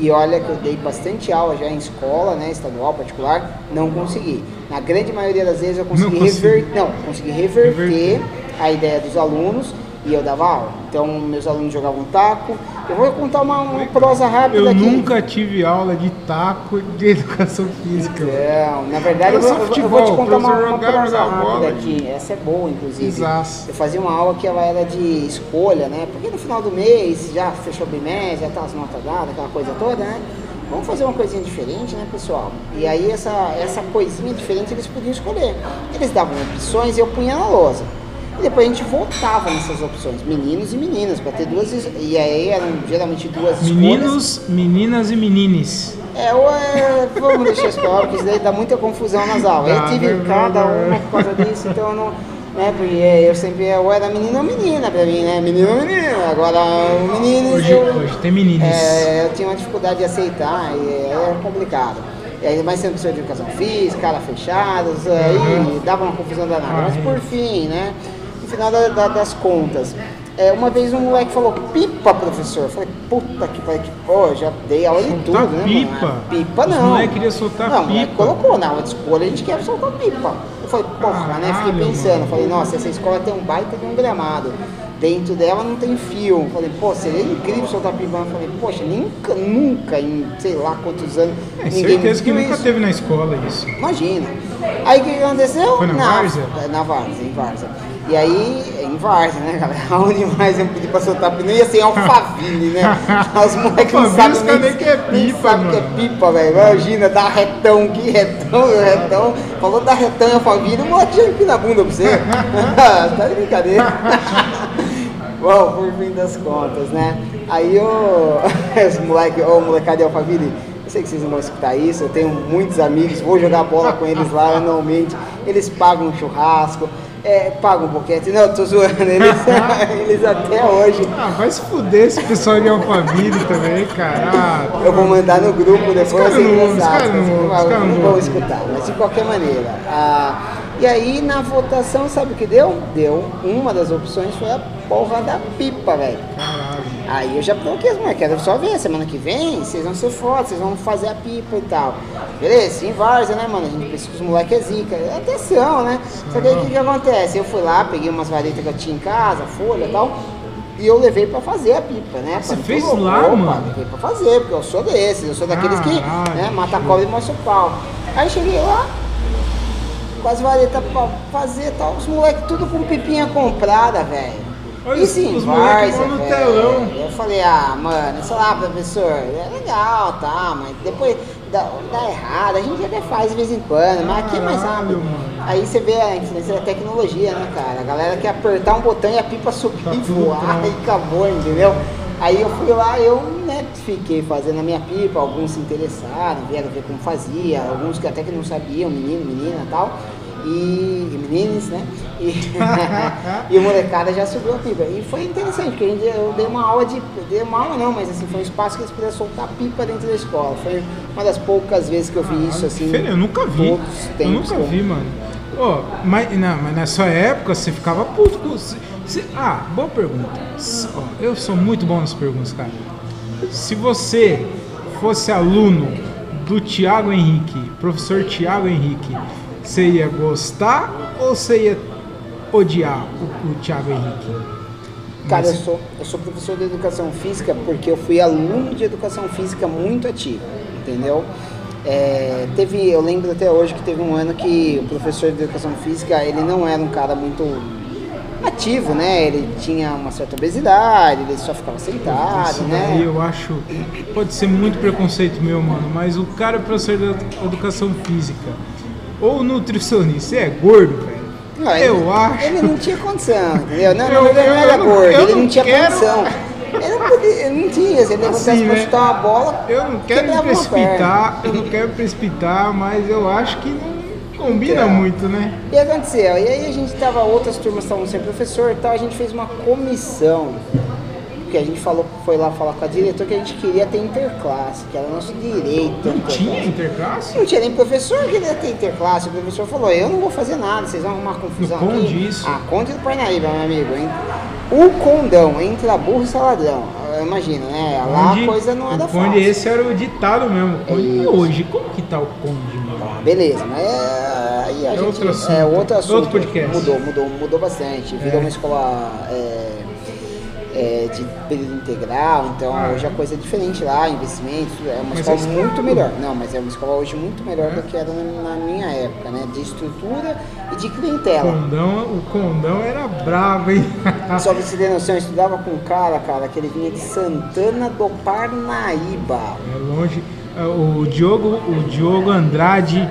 e olha que eu dei bastante aula já em escola, né, estadual, particular, não consegui. Na grande maioria das vezes eu consegui, não reverter, não, consegui reverter, reverter a ideia dos alunos e eu dava aula. Então, meus alunos jogavam taco. Eu vou contar uma, uma prosa rápida eu aqui. Eu nunca tive aula de taco de educação física. Não, na verdade, eu, eu, futebol, eu vou te contar uma, uma prosa rápida aqui. Essa é boa, inclusive. Exato. Eu fazia uma aula que ela era de escolha, né? Porque no final do mês, já fechou o bimestre, já tá as notas dadas, aquela coisa toda, né? Vamos fazer uma coisinha diferente, né, pessoal? E aí, essa, essa coisinha diferente eles podiam escolher. Eles davam opções e eu punha na lousa. E depois a gente voltava nessas opções, meninos e meninas, para ter duas. E aí eram geralmente duas Meninos, escolhas. meninas e menines. É, ou é, vamos deixar isso claro, porque isso daí dá muita confusão nas aulas. eu tive cada uma por causa disso, então eu não. Né, porque eu sempre ou era menino ou menina pra mim, né? Menino ou menino. Agora, meninos. Hoje, eu, hoje tem meninos. É, eu tinha uma dificuldade de aceitar e é complicado. E ainda mais sendo pessoa de educação física, cara fechadas, uhum. aí dava uma confusão danada. Mas por fim, né? Final da, da, das contas. É, uma vez um moleque falou, pipa, professor. Eu falei, puta que pariu, que pô, já dei aula de tudo, né? Pipa? Mano? Pipa não. O moleque queria soltar não, pipa. colocou na aula de escolha, a gente quer soltar pipa. Eu falei, porra, né? Fiquei pensando, falei, nossa, essa escola tem um baita de um gramado. dentro dela não tem fio. Eu falei, pô, seria incrível soltar pipa. Eu falei, poxa, nunca, nunca, em sei lá quantos anos, É, ninguém certeza que nunca isso. teve na escola isso. Imagina. Aí o que aconteceu? Foi na Várzea? é, Na Várzea, em Várzea. E aí, em Várzea, né, galera? (laughs) Onde mais eu pedi pra soltar pipa? Não ia ser Alphaville, né? (laughs) Os moleques não sabem caras nem que é nem pipa, sabem que é pipa, velho. Imagina, dá retão, que retão, retão. Falou da retão em Alphaville, o moleque já empina a bunda pra você. (laughs) tá de brincadeira. Bom, por fim das contas, né? Aí o, os moleque, ô molecada de Alphaville, eu sei que vocês não vão escutar isso, eu tenho muitos amigos, vou jogar bola com eles lá anualmente, eles pagam um churrasco, é, pagam um boquete, não, eu tô zoando, eles, (laughs) eles até hoje. Ah, vai se fuder esse pessoal de Alphaville também, cara. Ah, Eu vou mandar no grupo depois. os caras não ouvem, os caras não não vão escutar, mas de qualquer maneira. ah, e aí na votação, sabe o que deu? Deu. Uma das opções foi a porra da pipa, velho. Caralho. Aí eu já provoquei as mulheres, quero só ver, semana que vem vocês vão ser fotos, vocês vão fazer a pipa e tal. Beleza, em Várzea, né, mano? A gente pensa que os moleques é zica. Até são, né? Só que aí o que, que acontece? Eu fui lá, peguei umas varetas que eu tinha em casa, folha e tal, e eu levei pra fazer a pipa, né? Você fez "Pô, lá, opa, mano?" Levei pra fazer, porque eu sou desses, eu sou daqueles que Caralho, né, mata a cobra e mostra o pau. Aí cheguei lá, com as varetas pra fazer e tal, os moleques tudo com pipinha comprada, velho. Olha Isso os- em Várzea, no velho. telão. Eu falei, ah, mano, sei lá, professor, é legal, tá, mas depois dá, dá errado, a gente até faz de vez em quando, mas aqui é mais rápido. mano. Aí você vê a influência da tecnologia, né, cara? A galera quer apertar um botão e a pipa subir Tá e voar pronto. e acabou, entendeu? Aí eu fui lá, eu né, fiquei fazendo a minha pipa, alguns se interessaram, vieram ver como fazia, alguns que até que não sabiam, menino, menina e tal. E, e meninos, né? E, (laughs) e o molecada já subiu a pipa. E foi interessante, porque gente, eu dei uma aula de. Dei uma aula não, mas assim, foi um espaço que eles puderam soltar pipa dentro da escola. Foi uma das poucas vezes que eu vi isso assim. Eu nunca vi. todos os Eu tempos nunca que eu- vi, mano. Ô, mas, não, mas na sua época você ficava puto com. se- se- ah, boa pergunta. Eu sou muito bom nas perguntas, cara. Se você fosse aluno do Tiago Henrique, professor Tiago Henrique, você ia gostar ou você ia odiar o, o Tiago Henrique? Cara, eu sou, eu sou professor de educação física porque eu fui aluno de educação física muito ativo, entendeu? É, teve, eu lembro até hoje que teve um ano que o professor de educação física ele não era um cara muito ativo, né? Ele tinha uma certa obesidade, ele só ficava sentado, Isso né? daí eu acho. Pode ser muito preconceito meu, mano, mas o cara é professor de educação física ou nutricionista, é gordo, velho. Não, ele, eu acho. Ele não tinha condição, entendeu? Não, Eu- não era eu não- gordo, ele não não tinha quero- condição. (laughs) Ele não, podia, ele não tinha, se ele levantasse Assim, pra né? chutar uma bola, Eu não quero me precipitar, eu não quero precipitar, mas eu acho que não combina Então. muito, né? E aconteceu, e aí a gente tava, outras turmas estavam sem professor e tal, a gente fez uma comissão, que a gente falou, foi lá falar com a diretora que a gente queria ter interclasse, que era nosso direito. Não interclasse. tinha interclasse? Não tinha nem professor que queria ter interclasse, o professor falou, eu não vou fazer nada, vocês vão arrumar confusão No Conde, aqui. isso. Ah, Conde do Parnaíba, meu amigo, hein? O condão, entra burro e saladrão, imagina, né? Lá Conde- a coisa não era o Conde, fácil. esse era o ditado mesmo. Conde, É e hoje, como que tá o Conde, mano? Ah, beleza, mas é, aí a É gente, outro assunto. é outro assunto. Outro podcast. Mudou, mudou, mudou bastante. Virou É. uma escola é, é, de período integral, então Ah, hoje a é? coisa é diferente lá, investimentos, é uma escola é muito melhor. Não, mas é uma escola hoje muito melhor É? do que era na, minha época, né? De estrutura e de clientela. Condão, o Condão era bravo, hein? (laughs) Só pra você ter noção, eu estudava com um cara, cara, que ele vinha de Santana do Parnaíba. É longe. É, O Diogo, o Diogo Andrade,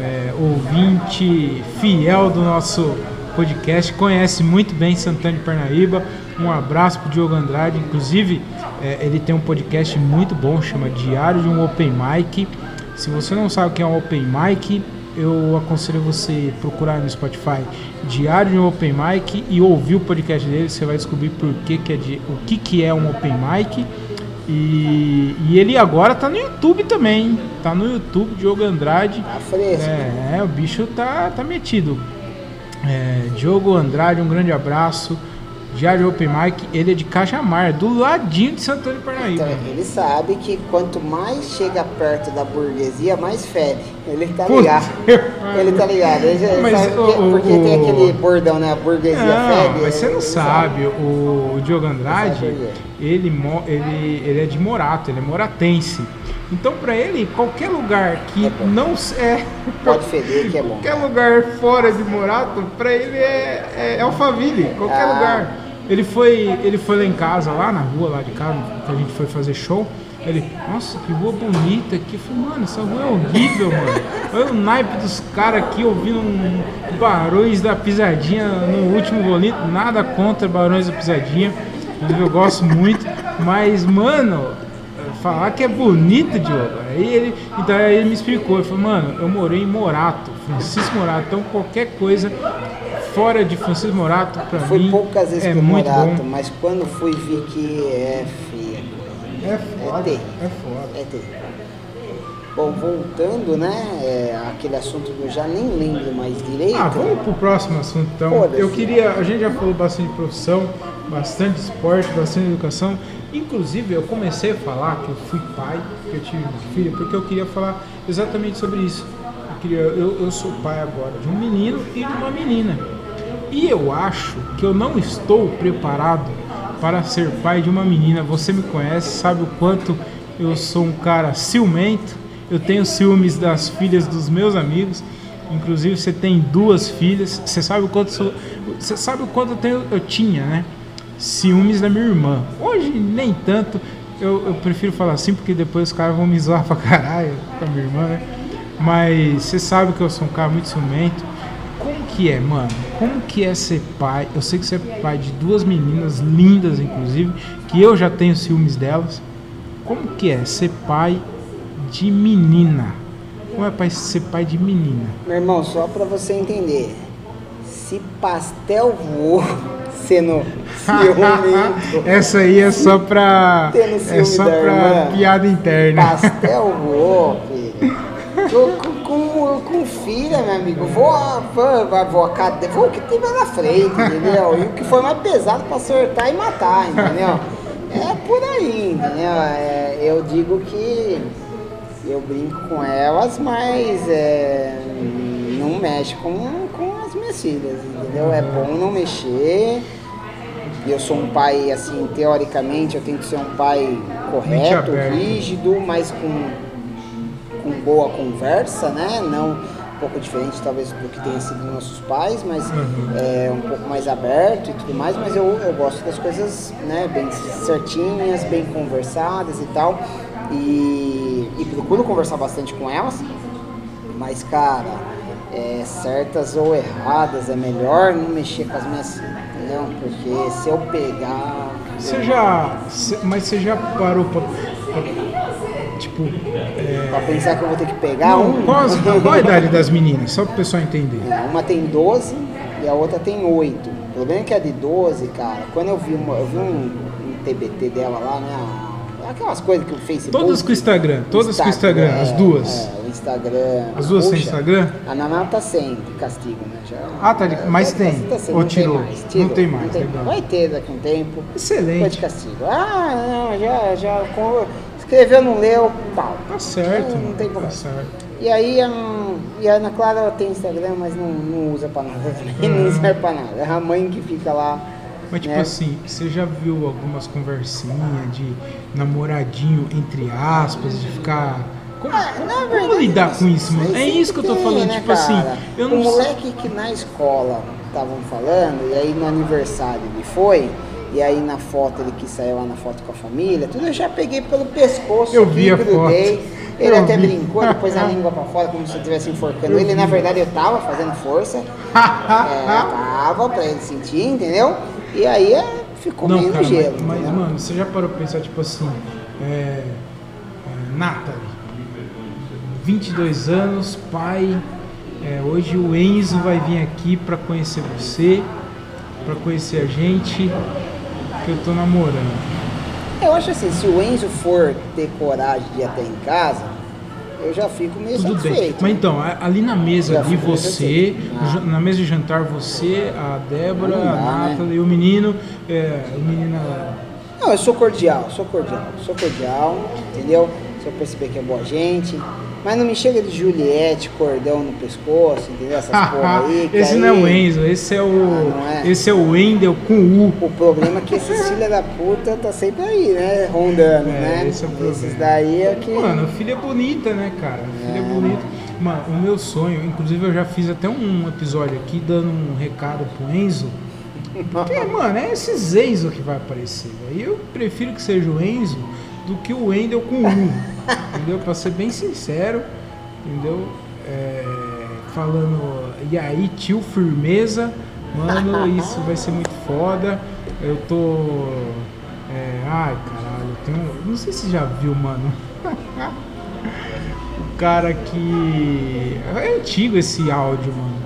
é, ouvinte fiel do nosso podcast, conhece muito bem Santana de Parnaíba. Um abraço pro Diogo Andrade. Inclusive, é, ele tem um podcast muito bom, chama Diário de um Open Mic. Se você não sabe o que é um Open Mic, eu aconselho você procurar no Spotify Diário de um Open Mic e ouvir o podcast dele. Você vai descobrir por que, que é de, o que, que é um Open Mic. E, e ele agora tá no YouTube também? Tá no YouTube, Diogo Andrade. Tá fresco. É, é, o bicho tá, tá metido. É, Diogo Andrade, um grande abraço. Diário Open Mic, ele é de Cajamar, do ladinho de Santana de Parnaíba. Então, ele sabe que quanto mais chega perto da burguesia, mais fede. Ele tá ligado. Ele tá ligado. Ele Mas sabe o- porque, porque o- tem aquele bordão, né? A burguesia Não, fede. mas você não sabe. O, o Diogo Andrade, Sabe ele, ele, ele é de Morato, ele é moratense. Então, pra ele, qualquer lugar que É não é Pode feder que é bom. qualquer lugar fora de Morato, pra ele é, é, é Alphaville, qualquer Ah. lugar. Ele foi, ele foi lá em casa, lá na rua lá de casa, que a gente foi fazer show. Ele, nossa, que rua bonita aqui. Eu falei, mano, essa rua é horrível, mano. Olha o naipe dos caras aqui ouvindo um Barões da Pisadinha no último bolinho. Nada contra Barões da Pisadinha. Eu gosto muito. Mas, mano, falar que é bonito, Diogo. Aí ele, então ele me explicou. Ele falou, mano, eu morei em Morato, Francisco Morato. Então qualquer coisa fora de Francisco Morato, pra Fui mim, poucas vezes é muito Morato, bom. mas quando fui vi que é. É foda, terrível. é foda. É terrível. Bom, voltando, né? É, aquele assunto que eu já nem lembro mais direito. Ah, vamos pro próximo assunto então. Foda-se. Eu queria, a gente já falou bastante de profissão, bastante esporte, bastante educação. Inclusive, eu comecei a falar que eu fui pai, que eu tive filho, porque eu queria falar exatamente sobre isso. Eu, queria, eu, eu sou pai agora de um menino e de uma menina. E eu acho que eu não estou preparado para ser pai de uma menina. Você me conhece, sabe o quanto eu sou um cara ciumento. Eu tenho ciúmes das filhas dos meus amigos. Inclusive, você tem duas filhas. Você sabe o quanto sou- você sabe o quanto eu, tenho, eu tinha, né? Ciúmes da minha irmã. Hoje nem tanto. Eu, eu prefiro falar assim porque depois os caras vão me zoar pra caralho com a minha irmã, né? Mas você sabe que eu sou um cara muito ciumento. Como que é, mano? Como que é ser pai? Eu sei que você é pai de duas meninas lindas, inclusive, que eu já tenho ciúmes delas. Como que é ser pai de menina? Como é pai ser pai de menina? Meu irmão, só pra você entender. Se pastel voou (laughs) sendo ciumento, (laughs) Essa aí é só pra. É só pra irmã. piada interna. pastel voou, filho. (laughs) filha, meu amigo. Vou, vou, vou, vou, cade- vou o que tiver na frente, entendeu? E o que for mais pesado pra acertar e matar, entendeu? É por aí, entendeu? É, eu digo que eu brinco com elas, mas é, não mexe com, com as minhas filhas, entendeu? É bom não mexer. Eu sou um pai, assim, teoricamente, eu tento ser um pai correto, rígido, mas com, com boa conversa, né? Não um pouco diferente, talvez, do que tenha sido nossos pais, mas Uhum. é um pouco mais aberto e tudo mais. Mas eu, eu gosto das coisas, né? Bem certinhas, bem conversadas e tal. E, e procuro conversar bastante com elas. Mas, cara, é, certas ou erradas, é melhor não mexer com as minhas entendeu? Porque se eu pegar. Você já. cê- mas você já parou pra. pra- tipo. é, Pra pensar que eu vou ter que pegar não, um. qual, qual a idade das (laughs) meninas? Só pro pessoal entender. É, Uma tem 12 e a outra tem 8. O problema é que a de 12, cara, quando eu vi, uma, eu vi um, um TBT dela lá, né? Aquelas coisas que o Facebook. Todas com Instagram, todas com Instagram, as é, duas. É, o Instagram. As duas Puxa, Instagram? A Naná tá sem castigo, né? Já, Ah, tá de- mas tá- tem. tá sem, Ou não tem tirou? mais, Não tem mais, legal. Vai ter daqui a um tempo. Excelente. Foi de castigo. Ah, não, já, já. Escreveu, não leu, pau. Tá certo, Não, não tem tá problema. certo. E aí, hum, e a Ana Clara tem Instagram, mas não, não usa pra nada (laughs) também, não serve pra nada. É a mãe que fica lá. Mas tipo né? assim, você já viu algumas conversinhas de namoradinho, entre aspas, de ficar. Como, Ah, como verdade, lidar com isso, mano? É isso que eu tô tem, falando, né, tipo assim, cara? eu O não sei. moleque que na escola estavam falando, e aí no aniversário ele foi, e aí na foto ele quis sair lá na foto com a família, tudo eu já peguei pelo pescoço, Eu vi a grudei. foto. Ele Eu até vi. brincou, depois a (laughs) língua pra fora, como se eu estivesse enforcando Eu ele. vi. Na verdade eu tava fazendo força, (laughs) é, tava pra ele sentir, entendeu? E aí é, ficou Não, meio cara, no gelo. mas, mas, mano, você já parou pra pensar, tipo assim, é, é, Nathalie, 22 anos, pai, é, hoje o Enzo vai vir aqui pra conhecer você, pra conhecer a gente, que eu tô namorando. Eu acho assim, se o Enzo for ter coragem de ir até em casa, eu já fico meio Tudo bem. satisfeito. Mas então, ali na mesa Já já você. Ah. na mesa de jantar, você, a Débora, dá, a né? Nathalie, o menino, é, o menino. Não, eu sou cordial, sou cordial, sou cordial, entendeu? Se eu perceber que é boa gente, Mas não me chega de Juliette, cordão no pescoço, entendeu? Essas (laughs) porra aí. esse aí- não é o Enzo, esse é o. Ah, é? Esse é o Wendel com U. O problema é que esses (laughs) filha da puta tá sempre aí, né? Rondando, É, né? esse é o problema. Esses daí é que. Mano, filha é bonita, né, cara? Filha é bonita. Mano, o meu sonho, inclusive eu já fiz até um episódio aqui dando um recado pro Enzo. Porque, (laughs) mano, é esses Enzo que vai aparecer. velho. Eu prefiro que seja o Enzo do que o Wendel com U. entendeu? Pra ser bem sincero, entendeu? É, falando, e aí, tio, firmeza. Mano, isso vai ser muito foda. Eu tô. é, ai, caralho, eu tenho. Não sei se já viu, mano. (laughs) o cara que. É antigo esse áudio, mano.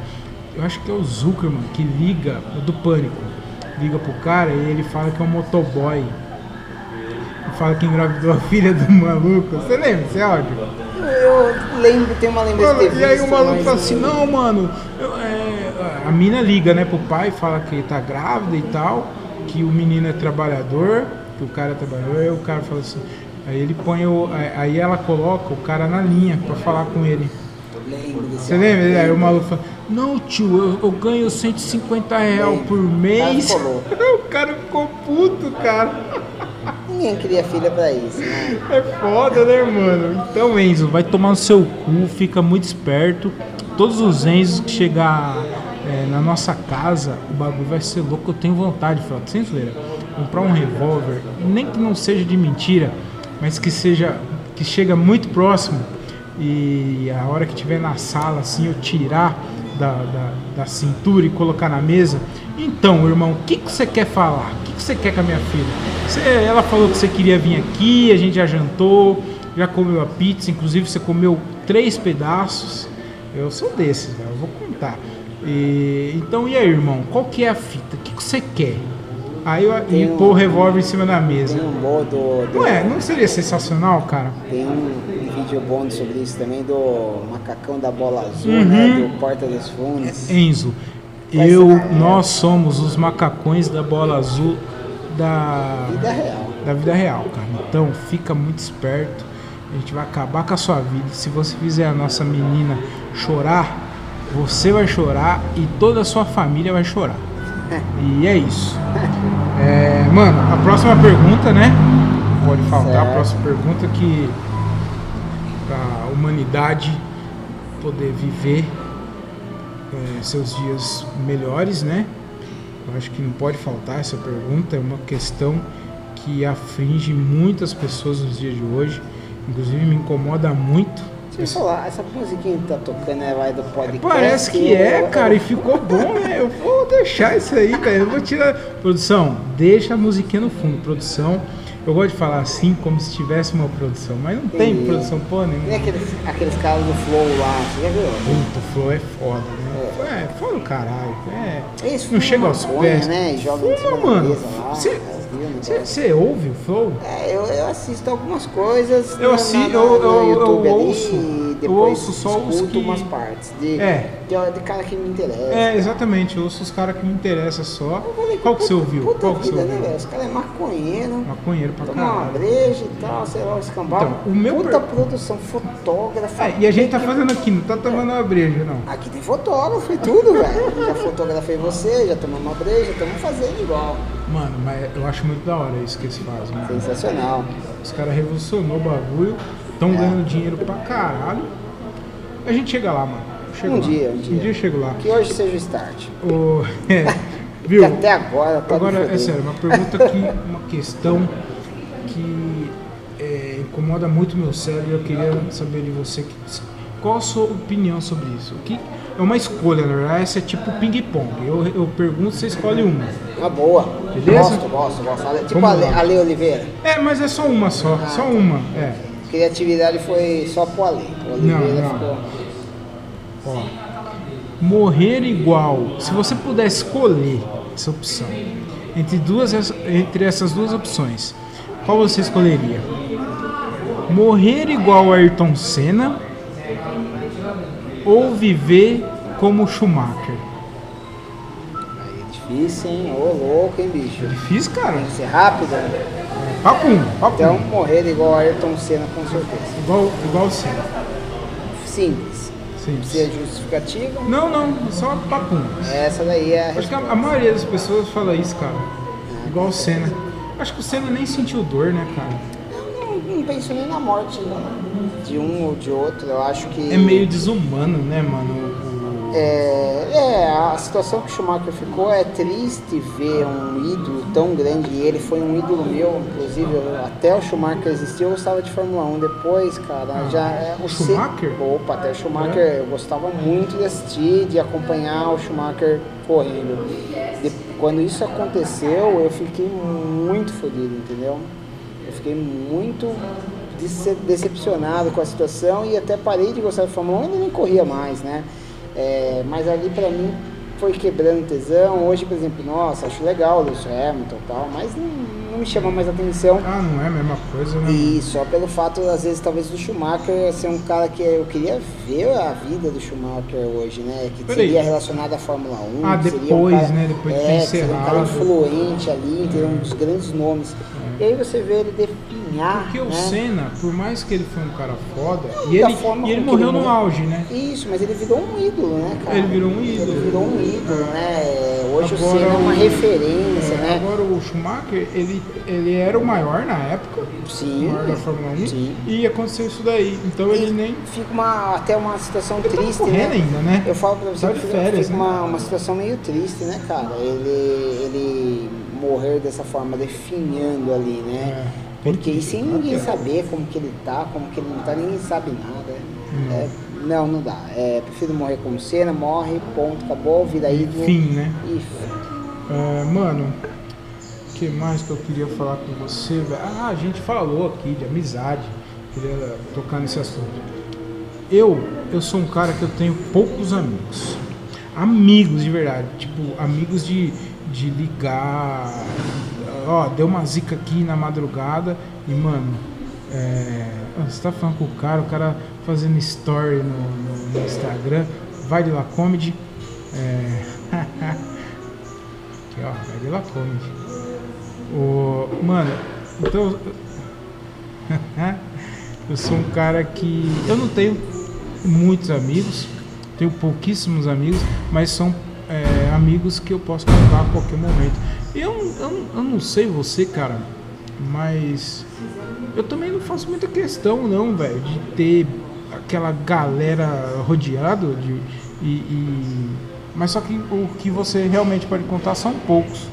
Eu acho que é o Zuckerman que liga, do Pânico. Liga pro cara e ele fala que é um motoboy. Fala que engravidou a filha do maluco. Você lembra esse áudio? Eu lembro, tem uma lembrança e aí o maluco fala assim, não, mano, eu, é, a mina liga, né, pro pai, fala que tá grávida e tal, que o menino é trabalhador, que o cara é trabalhador, aí o cara fala assim, aí ele põe o. Aí ela coloca o cara na linha pra falar com ele. Lembro Você lembra? Aí o lembro. maluco fala, não tio, eu, eu ganho 150 reais por mês. (laughs) O cara ficou puto, cara. Ninguém queria filha pra isso, né? É foda, né, mano? Então, Enzo, vai tomar no seu cu, fica muito esperto. Todos os Enzos que chegar é, na nossa casa, o bagulho vai ser louco. Eu tenho vontade, falar, sem zoeira, comprar um revólver, nem que não seja de mentira, mas que seja, que chega muito próximo e a hora que tiver na sala, assim, eu tirar da, da, da cintura e colocar na mesa. Então, irmão, o que, que você quer falar? O que, que você quer com a minha filha? Você- ela falou que você queria vir aqui, a gente já jantou, já comeu a pizza, inclusive você comeu três pedaços. Eu sou desses, velho, eu vou contar. E, então, e aí, irmão, qual que é a fita? O que, que você quer? Aí eu e um- pôr o revólver em cima da mesa. Tem um bom do. do Não é? Não seria sensacional, cara? Tem um vídeo bom sobre isso também do macacão da bola azul, Uhum. né? Do Porta dos Fundos. Enzo, eu, nós somos os macacões da bola azul da, Vida real. da vida real, cara. Então fica muito esperto. A gente vai acabar com a sua vida. Se você fizer a nossa menina chorar, você vai chorar e toda a sua família vai chorar. E é isso. É, mano, a próxima pergunta, né? Pode faltar a Certo. próxima pergunta que a humanidade poder viver é, seus dias melhores, né? Eu acho que não pode faltar essa pergunta, é uma questão que aflige muitas pessoas nos dias de hoje, inclusive me incomoda muito. Deixa eu falar, essa musiquinha que tá tocando é vai do podcast. Parece que é, cara, e ficou bom, né? Eu vou deixar isso aí, velho. Eu vou tirar. Produção, deixa a musiquinha no fundo. Produção, eu gosto de falar assim como se tivesse uma produção, mas não tem Entendi. produção porra Nem nenhuma. aqueles, aqueles caras do Flow lá, você já viu? Puta, o flow é foda, né? É, foda o caralho. É. Eles Não chega aos pés. né? Jogam em Fuma, mano. Você- Você ouve o flow? É, eu, eu assisto algumas coisas Eu na- assi- na- eu- no eu- eu YouTube ali ouço- e eu ouço só os que- umas partes de, É. de, de cara que me interessa. É, exatamente. Eu ouço os caras que me interessam só. Eu falei, Qual que você ouviu? Puta Qual que você vida, né, ouviu? velho? Os caras é maconheiro, Maconheiro pra toma uma caralho. breja e tal, sei lá, escambau. Então, o meu Puta per- produção, fotógrafa. É, e a gente tá fazendo aqui, não tá tomando uma breja, não. Aqui tem fotógrafo e tudo, velho. Já fotografei você, já tomamos uma breja, estamos fazendo igual. Mano, mas eu acho muito da hora isso que eles fazem. Mano. Sensacional. Os caras revolucionou o bagulho, estão É. ganhando dinheiro pra caralho. A gente chega lá, mano. Chega Um lá. dia, um dia. eu chego lá. Que hoje seja o start. O... (laughs) é, Que viu? até agora tá Agora, é sério, uma pergunta que, uma questão que é, incomoda muito meu cérebro. Eu queria saber de você que, qual a sua opinião sobre isso. O que é uma escolha, na verdade, essa é tipo ping-pong. Eu, eu pergunto, você escolhe uma. Uma boa. Beleza? Gosto, gosto, gosto. Tipo Vamos a Ale, Oliveira. É, mas é só uma só, Ah, só tá. uma. É. Criatividade foi só pro Ale. O Oliveira não. ficou. Ó, morrer igual. Se você puder escolher essa opção entre duas entre essas duas opções, qual você escolheria? Morrer igual Ayrton Senna ou viver como Schumacher? Aí é difícil, hein? Ô louco, hein, bicho? Difícil, cara. Tem que ser rápido. né? Papum, papum. Então, morrer igual Ayrton Senna, com certeza. igual igual o Senna. simples. Sim. Precisa de justificativa? Não, não, só papum. Essa daí é a Acho que a, a maioria das pessoas fala isso, cara. Igual o Senna. Acho que o Senna nem sentiu dor, né, cara? Não, não penso nem na morte de um ou de outro. Eu acho que. É meio desumano, né, mano? É, é, a situação que o Schumacher ficou é triste ver um ídolo tão grande. E ele foi um ídolo meu, inclusive, até o Schumacher existir, eu gostava de Fórmula 1. Depois, cara, já é o Schumacher? Opa, até o Schumacher, eu gostava muito de assistir, de acompanhar o Schumacher correndo. De- quando isso aconteceu, eu fiquei muito fodido, entendeu? Eu fiquei muito decepcionado com a situação e até parei de gostar de Fórmula 1 e nem corria mais, né? É, mas ali pra mim foi quebrando tesão. Hoje, por exemplo, nossa, acho legal o Lewis Hamilton e tal, mas não, não me chama mais atenção. Ah, não é a mesma coisa, né? E só pelo fato, às vezes, talvez do Schumacher ser um cara que eu queria ver a vida do Schumacher hoje, né? Que Peraí. seria relacionado à Fórmula 1. Ah, depois, um cara, né? Depois de é, seria um cara influente ali, entendeu? Um dos grandes nomes. E aí você vê ele Porque o né? Senna, por mais que ele foi um cara foda, Não, e ele, e ele morreu ele no auge, né? Isso, mas ele virou um ídolo, né, cara? Ele virou um ídolo. Ele virou um ídolo, né? Hoje o Agora Senna é uma o- referência, É, né? Agora o Schumacher, ele, ele era o maior na época, Sim. o maior da Fórmula 1, Sim. e aconteceu isso daí. Então ele nem. Fica uma, até uma situação Ele tá triste, correndo né? ainda, né? Eu falo pra você Tá que de fica, férias, fica né? uma, uma situação meio triste, né, cara? Ele, ele morrer dessa forma, definhando ali, né? É. Porque e sem ninguém saber como que ele tá, como que ele não tá, ninguém sabe nada. Hum. É, não, não dá. É, prefiro morrer como cena, morre, ponto, acabou, vira ídolo. Fim, né? E É, mano, o que mais que eu queria falar com você, velho? Ah, a gente falou aqui de amizade, queria tocar nesse assunto. Eu, eu sou um cara que eu tenho poucos amigos. Amigos de verdade, tipo, amigos de, de ligar. Ó, deu uma zica aqui na madrugada e, mano, é, você tá falando com o cara, o cara fazendo story no, no- Instagram, vai de lá comedy. É, (laughs) Aqui, ó, vai de lá comedy. O, mano, então. (laughs) eu sou um cara que. Eu não tenho muitos amigos, tenho pouquíssimos amigos, mas são é, amigos que eu posso contar a qualquer momento. Eu, eu, eu não sei você, cara, mas eu também não faço muita questão, não, velho, de ter aquela galera rodeado de, e, e- mas só que o que você realmente pode contar são poucos,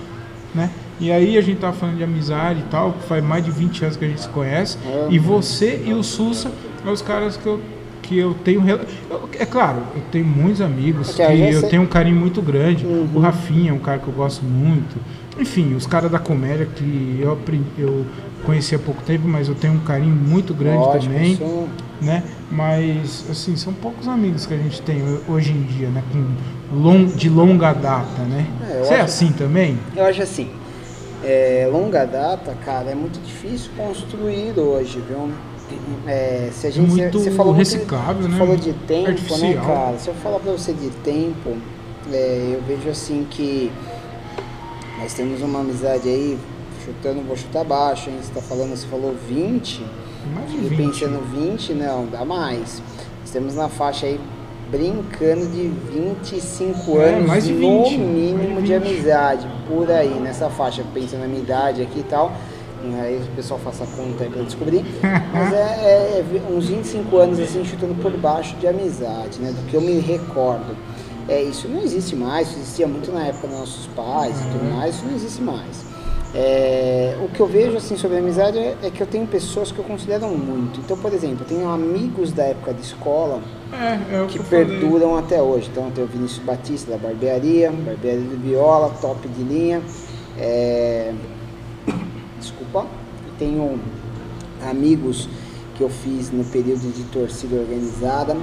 né? E aí a gente tá falando de amizade e tal, que faz mais de 20 anos que a gente se conhece, É. e você e o Sussa são os caras que eu que eu tenho eu- é claro eu tenho muitos amigos É que que eu eu tenho um carinho muito grande Uhum. o Rafinha é um cara que eu gosto muito enfim os caras da comédia que eu eu conheci há pouco tempo mas eu tenho um carinho muito grande lógico, também né? Mas assim, são poucos amigos que a gente tem ho- hoje em dia, né? Com long, de longa data, né? É, Você é acho- assim também? Eu acho assim, é, longa data, cara, é muito difícil construir hoje, viu? É, se a gente, Muito você falou muito reciclável, você né? falou de tempo, né, Artificial. cara? Se eu falar pra você de tempo, é, eu vejo assim que nós temos uma amizade aí, chutando, vou chutar baixo, hein? Você tá falando, você falou 20, Mais de e 20. pensando 20, não, dá mais. Nós temos na faixa aí brincando de 25 É, anos mais de no 20, mínimo mais de de 20. amizade, por aí, nessa faixa, pensando na minha idade aqui e tal. Aí o pessoal faça a conta aí pra eu descobrir. (laughs) Mas é, é- é uns 25 anos assim, chutando por baixo de amizade, né? Do que eu me recordo. É, isso não existe mais, isso existia muito na época dos nossos pais e tudo mais, isso não existe mais. É, o que eu vejo assim sobre a amizade é, é que eu tenho pessoas que eu considero muito. Então, por exemplo, eu tenho amigos da época de escola É, é que, que eu falei. perduram até hoje. Então tem o Vinícius Batista da Barbearia, Barbearia de Viola, top de linha. É, (coughs) Desculpa. Tenho amigos que eu fiz no período de torcida organizada.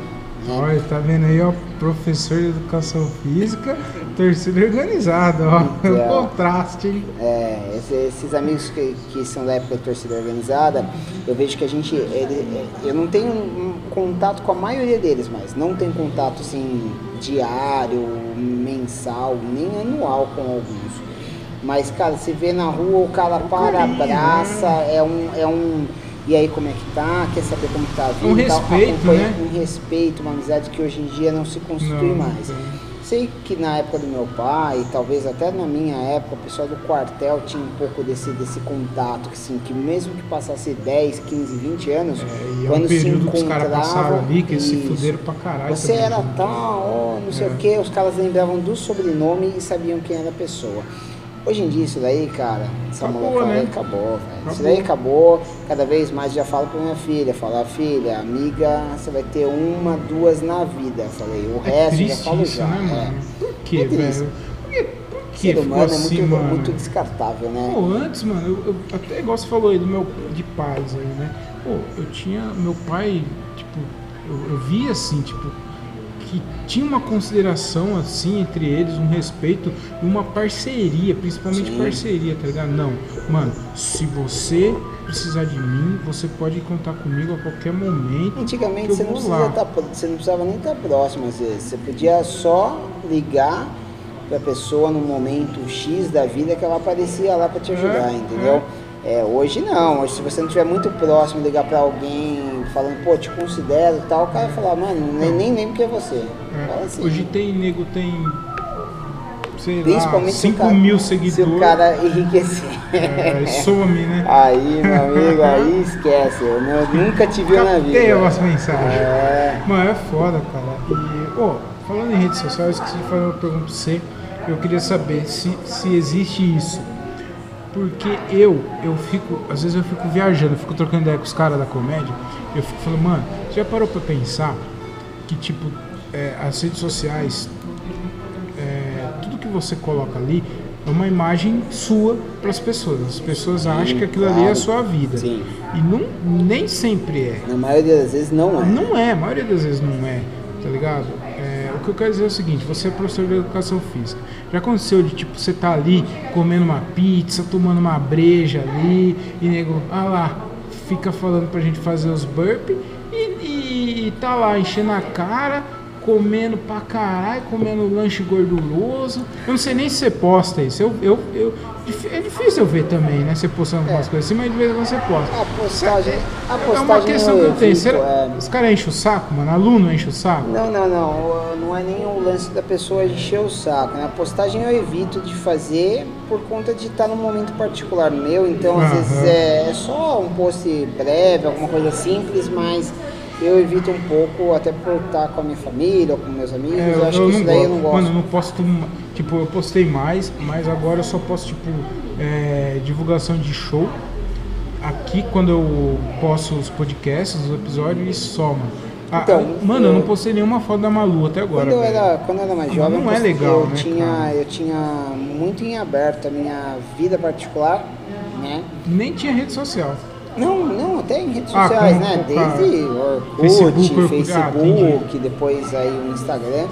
Né? Olha, tá vendo aí, ó, professor de educação física, torcida organizada, ó. Então. (laughs) O contraste, hein? É, esse- esses amigos que, que são da época da torcida organizada, eu vejo que a gente. ele- eu não tenho um contato com a maioria deles, mas não tenho contato assim diário, mensal, nem anual com alguns. Mas, cara, você vê na rua, o cara para, abraça, é um. É um E aí como é que tá? Quer saber como tá a vida? Um tal, respeito, acompanha- né? Um respeito, uma amizade que hoje em dia não se constitui Não, mais. tem. Sei que na época do meu pai, talvez até na minha época, o pessoal do quartel tinha um pouco desse, desse contato, que, assim, que mesmo que passasse 10, 15, 20 anos, É, e é quando um se encontravam, ali, que eles se fuderam pra caralho. Você também, era né? tal, ó, não sei É. o que, os caras lembravam do sobrenome e sabiam quem era a pessoa. Hoje em dia isso daí, cara, essa Acabou, molecada né? acabou, velho. Isso daí acabou, cada vez mais já falo pra minha filha, falar, filha, amiga, você vai ter uma, duas na vida. Falei, o É resto já falo isso, já. né, é. Por que, É velho? Por que, por que ser humano é assim, muito, mano? muito descartável, né? Pô, antes, mano, eu, eu- até igual você falou aí do meu de pais aí, né? Pô, eu tinha. Meu pai, tipo, eu, eu via assim, tipo, que tinha uma consideração assim entre eles, um respeito e uma parceria, principalmente Sim. parceria, tá ligado? Não, mano, se você precisar de mim, você pode contar comigo a qualquer momento. Antigamente você não, tá, você não precisava nem estar próximo às vezes. Você podia só ligar para a pessoa no momento X da vida que ela aparecia lá para te ajudar, É, entendeu? É, hoje não, hoje se você não estiver muito próximo, ligar para alguém falando, pô, te considero e tal, o cara falar, mano, nem, nem lembro que é você. É, assim. Hoje tem nego, tem. Sei lá, Principalmente se o 5 cara- mil Se seguidores. o cara enriquecer. É, some, né? (laughs) Aí, meu amigo, aí esquece. Eu nu- nunca te viu na vida. Captei as mensagens. É. Mano, é foda, cara. E, ô, falando em redes sociais, eu esqueci de fazer uma pergunta pra você. Eu queria saber se, se existe isso. Porque eu, eu fico, às vezes eu fico viajando, eu fico trocando ideia com os caras da comédia, eu fico falando, mano, você já parou pra pensar que, tipo, é, as redes sociais, é, tudo que você coloca ali é uma imagem sua para as pessoas. As pessoas acham que aquilo ali é a claro. sua vida. Sim. E não, nem sempre é. Na maioria das vezes não é. Não é, a maioria das vezes não é, tá ligado? O que eu quero dizer é o seguinte, você é professor de educação física. Já aconteceu de tipo, você tá ali comendo uma pizza, tomando uma breja ali, e nego, ah lá, fica falando pra gente fazer os burpees e, e tá lá enchendo a cara, comendo pra caralho, comendo lanche gorduroso. Eu não sei nem se você posta isso. Eu, eu, eu, é difícil eu ver também, né? Você postando algumas É. coisas assim, mas de vez em quando você posta. A postagem, a postagem É uma questão que eu tenho. Será, é. Os caras enchem o saco, mano? Aluno enche o saco? Não, não, não. Não é nem o lance da pessoa encher o saco. Né? A postagem eu evito de fazer por conta de estar num momento particular meu. Então, às vezes, é, é só um post breve, alguma coisa simples, mas eu evito um pouco, até por estar com a minha família ou com meus amigos. É, eu acho que isso daí eu não gosto. Mano, eu não posto. Tipo, eu postei mais, mas agora eu só posto, tipo, é, divulgação de show. Aqui, quando eu posto os podcasts, os episódios, e só, mano. Ah, Então, mano, eu eu- não postei nenhuma foto da Malu até agora. Quando eu, era, quando eu era mais jovem, não eu é postei- legal, eu, né, tinha, cara? eu tinha muito em aberto a minha vida particular, né? Nem tinha rede social. Não, não, até em redes Ah, sociais, como né? Desde Orkut, Facebook, Facebook, ah, depois aí o Instagram.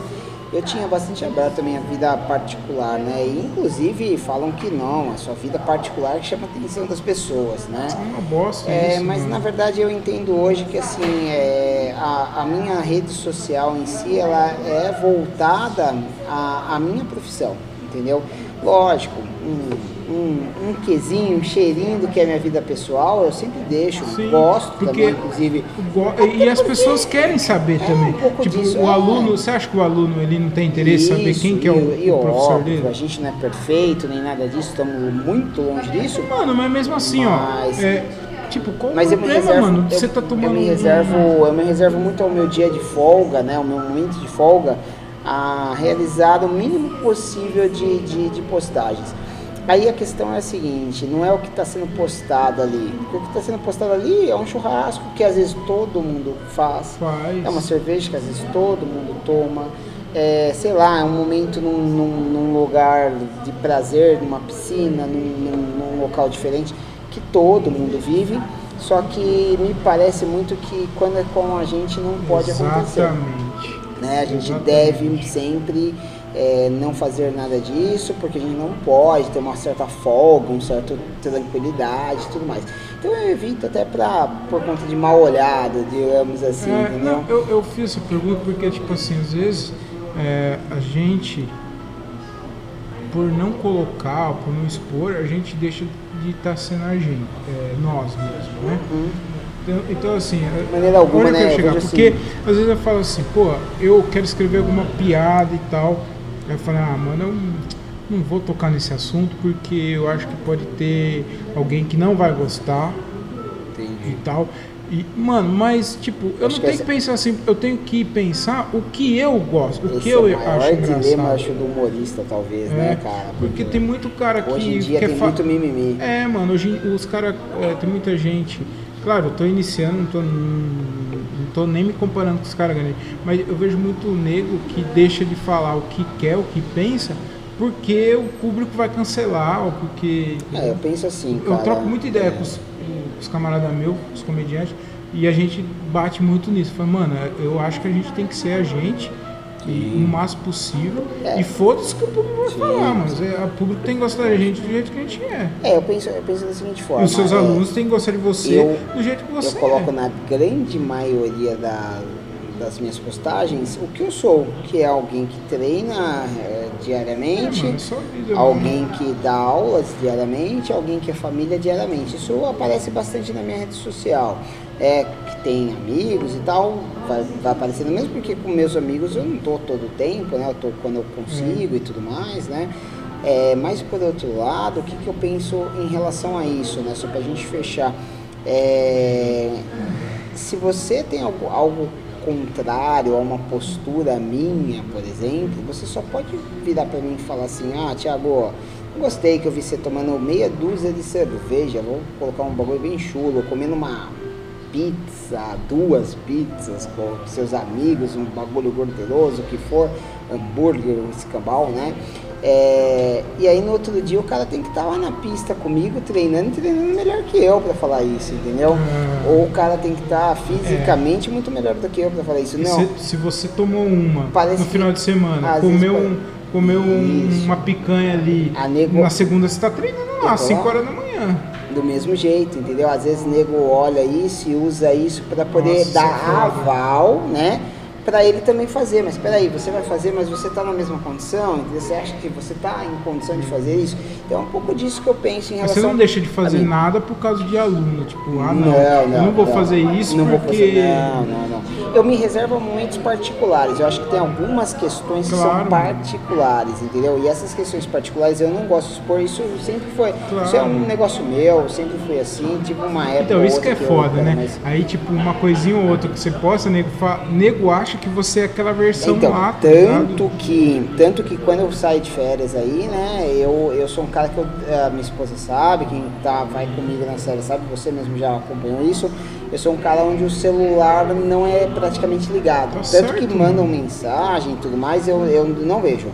Eu tinha bastante aberto a minha vida particular, né? E inclusive falam que não, a sua vida particular que chama a atenção das pessoas, né? É uma bosta É, isso, mas mano. na verdade eu entendo hoje que assim é, a, a minha rede social em si ela é voltada à, à minha profissão, entendeu? Lógico, um, um, um quesinho, um cheirinho do que é minha vida pessoal, eu sempre deixo, Sim, gosto porque também, inclusive. Go- E as pessoas querem saber É, também. um tipo, disso, o é. aluno, você acha que o aluno ele não tem interesse em saber Isso, quem que é o, e, e o professor óbvio, dele? A gente não é perfeito nem nada disso, estamos muito longe disso. Mano, mas mesmo assim, Mas- ó. É, tipo, qual Mas o problema, reservo, mano? eu, Você tá tomando. eu me um- reservo, eu me reservo muito ao meu dia de folga, né, o meu momento de folga, a realizar o mínimo possível de, de, de postagens. Aí a questão é a seguinte, não é o que está sendo postado ali. O que está sendo postado ali é um churrasco que às vezes todo mundo faz. Faz. É uma cerveja que às vezes todo mundo toma. É, sei lá, é um momento num, num- num lugar de prazer, numa piscina, num, num- local diferente, que todo mundo vive. Só que me parece muito que quando é com a gente não pode acontecer. Exatamente. Né? A gente Exatamente. deve sempre é, não fazer nada disso, porque a gente não pode ter uma certa folga, uma certa tranquilidade e tudo mais. Então eu evito até pra, por conta de mal olhado, digamos assim, É, entendeu? não, eu, eu fiz essa pergunta porque, tipo assim, às vezes é, a gente, por não colocar, por não expor, a gente deixa de estar sendo a gente, é, nós mesmos, né? Hum, Então, então assim, De maneira alguma, eu né? chegar? Porque assim. às vezes eu falo assim, pô, eu quero escrever alguma piada e tal. Eu falo, ah, mano, eu não vou tocar nesse assunto porque eu acho que pode ter alguém que não vai gostar e Entendi. tal. E, mano, mas tipo, eu Acho não que tenho essa- que pensar assim, eu tenho que pensar o que eu gosto, o que eu é o maior acho dilema, engraçado. acho, do humorista, talvez, É, né, cara? Porque tem muito cara que Hoje em dia tem muito mimimi. É, mano, hoje os caras. tem muita gente. Claro, eu tô iniciando, não tô, não tô nem me comparando com os caras grandes. Mas eu vejo muito nego que deixa de falar o que quer, o que pensa, porque o público vai cancelar, ou porque. É, eu penso assim, eu cara. troco muita ideia é, com os, os camaradas meus, os comediantes, e a gente bate muito nisso. Fala, mano, eu acho que a gente tem que ser a gente. E o máximo possível. É. E foda-se que o público vai Sim. falar, mas é, o público tem que gostar da gente do jeito que a gente é. É, eu penso, eu penso da seguinte forma. E os seus é, alunos têm que gostar de você eu- do jeito que você Eu coloco é. na grande maioria da- das minhas postagens o que eu sou, que é alguém que treina é, É, diariamente, é só vida, alguém mano. que dá aulas diariamente, alguém que é família diariamente. Isso aparece bastante na minha rede social. É, que tem amigos e tal, vai, vai aparecendo mesmo porque com meus amigos eu não tô todo o tempo, né? Eu tô quando eu consigo e tudo mais, né? É, mas por outro lado, o que, que eu penso em relação a isso, né? Só pra gente fechar. É, se você tem algo, algo contrário a uma postura minha, por exemplo, você só pode virar para mim e falar assim, ah, Thiago, não gostei que eu vi você tomando meia dúzia de cerveja, vou colocar um bagulho bem chulo, comendo uma pizza, duas pizzas com seus amigos, um bagulho gorduroso, o que for, hambúrguer, um escambau, né? É, e aí no outro dia o cara tem que estar lá na pista comigo, treinando, e treinando melhor que eu para falar isso, entendeu? Ah. Ou o cara tem que estar fisicamente muito melhor do que eu para falar isso. E Não, se, se você tomou uma Parece no final de semana, comeu, um, comeu um- uma picanha ali, nego- na segunda você tá treinando lá, às Eu 5 lá. horas da manhã. do mesmo jeito, entendeu? Às vezes o nego olha isso e usa isso para poder Nossa, dar é aval, né? Para ele também fazer, mas espera aí, você vai fazer, mas você está na mesma condição, entendeu? Você acha que você está em condição de fazer isso? Então é um pouco disso que eu penso em Mas relação você não deixa de fazer nada por causa de aluno, tipo, ah não, Não, eu não, não vou não. fazer isso não vou porque... fazer- não, não, não. Eu me reservo a momentos particulares. Eu acho que tem algumas questões que Claro. são particulares, entendeu? E essas questões particulares eu não gosto de expor. Isso sempre foi. Isso é um Claro. negócio meu, sempre foi assim. Tipo uma época. Então, isso que é outra eu- foda, né? mas- Aí, tipo, uma coisinha ou outra que você posta, nego, fa... nego acha que você é aquela versão Então, lá, tá tanto que, tanto que quando eu saio de férias aí, né, eu, eu sou um cara que eu, a minha esposa sabe, quem tá, vai comigo na série sabe, você mesmo já acompanhou isso, eu sou um cara onde o celular não é praticamente ligado. Tá tanto certo, que mandam mensagem e tudo mais, eu, eu não vejo.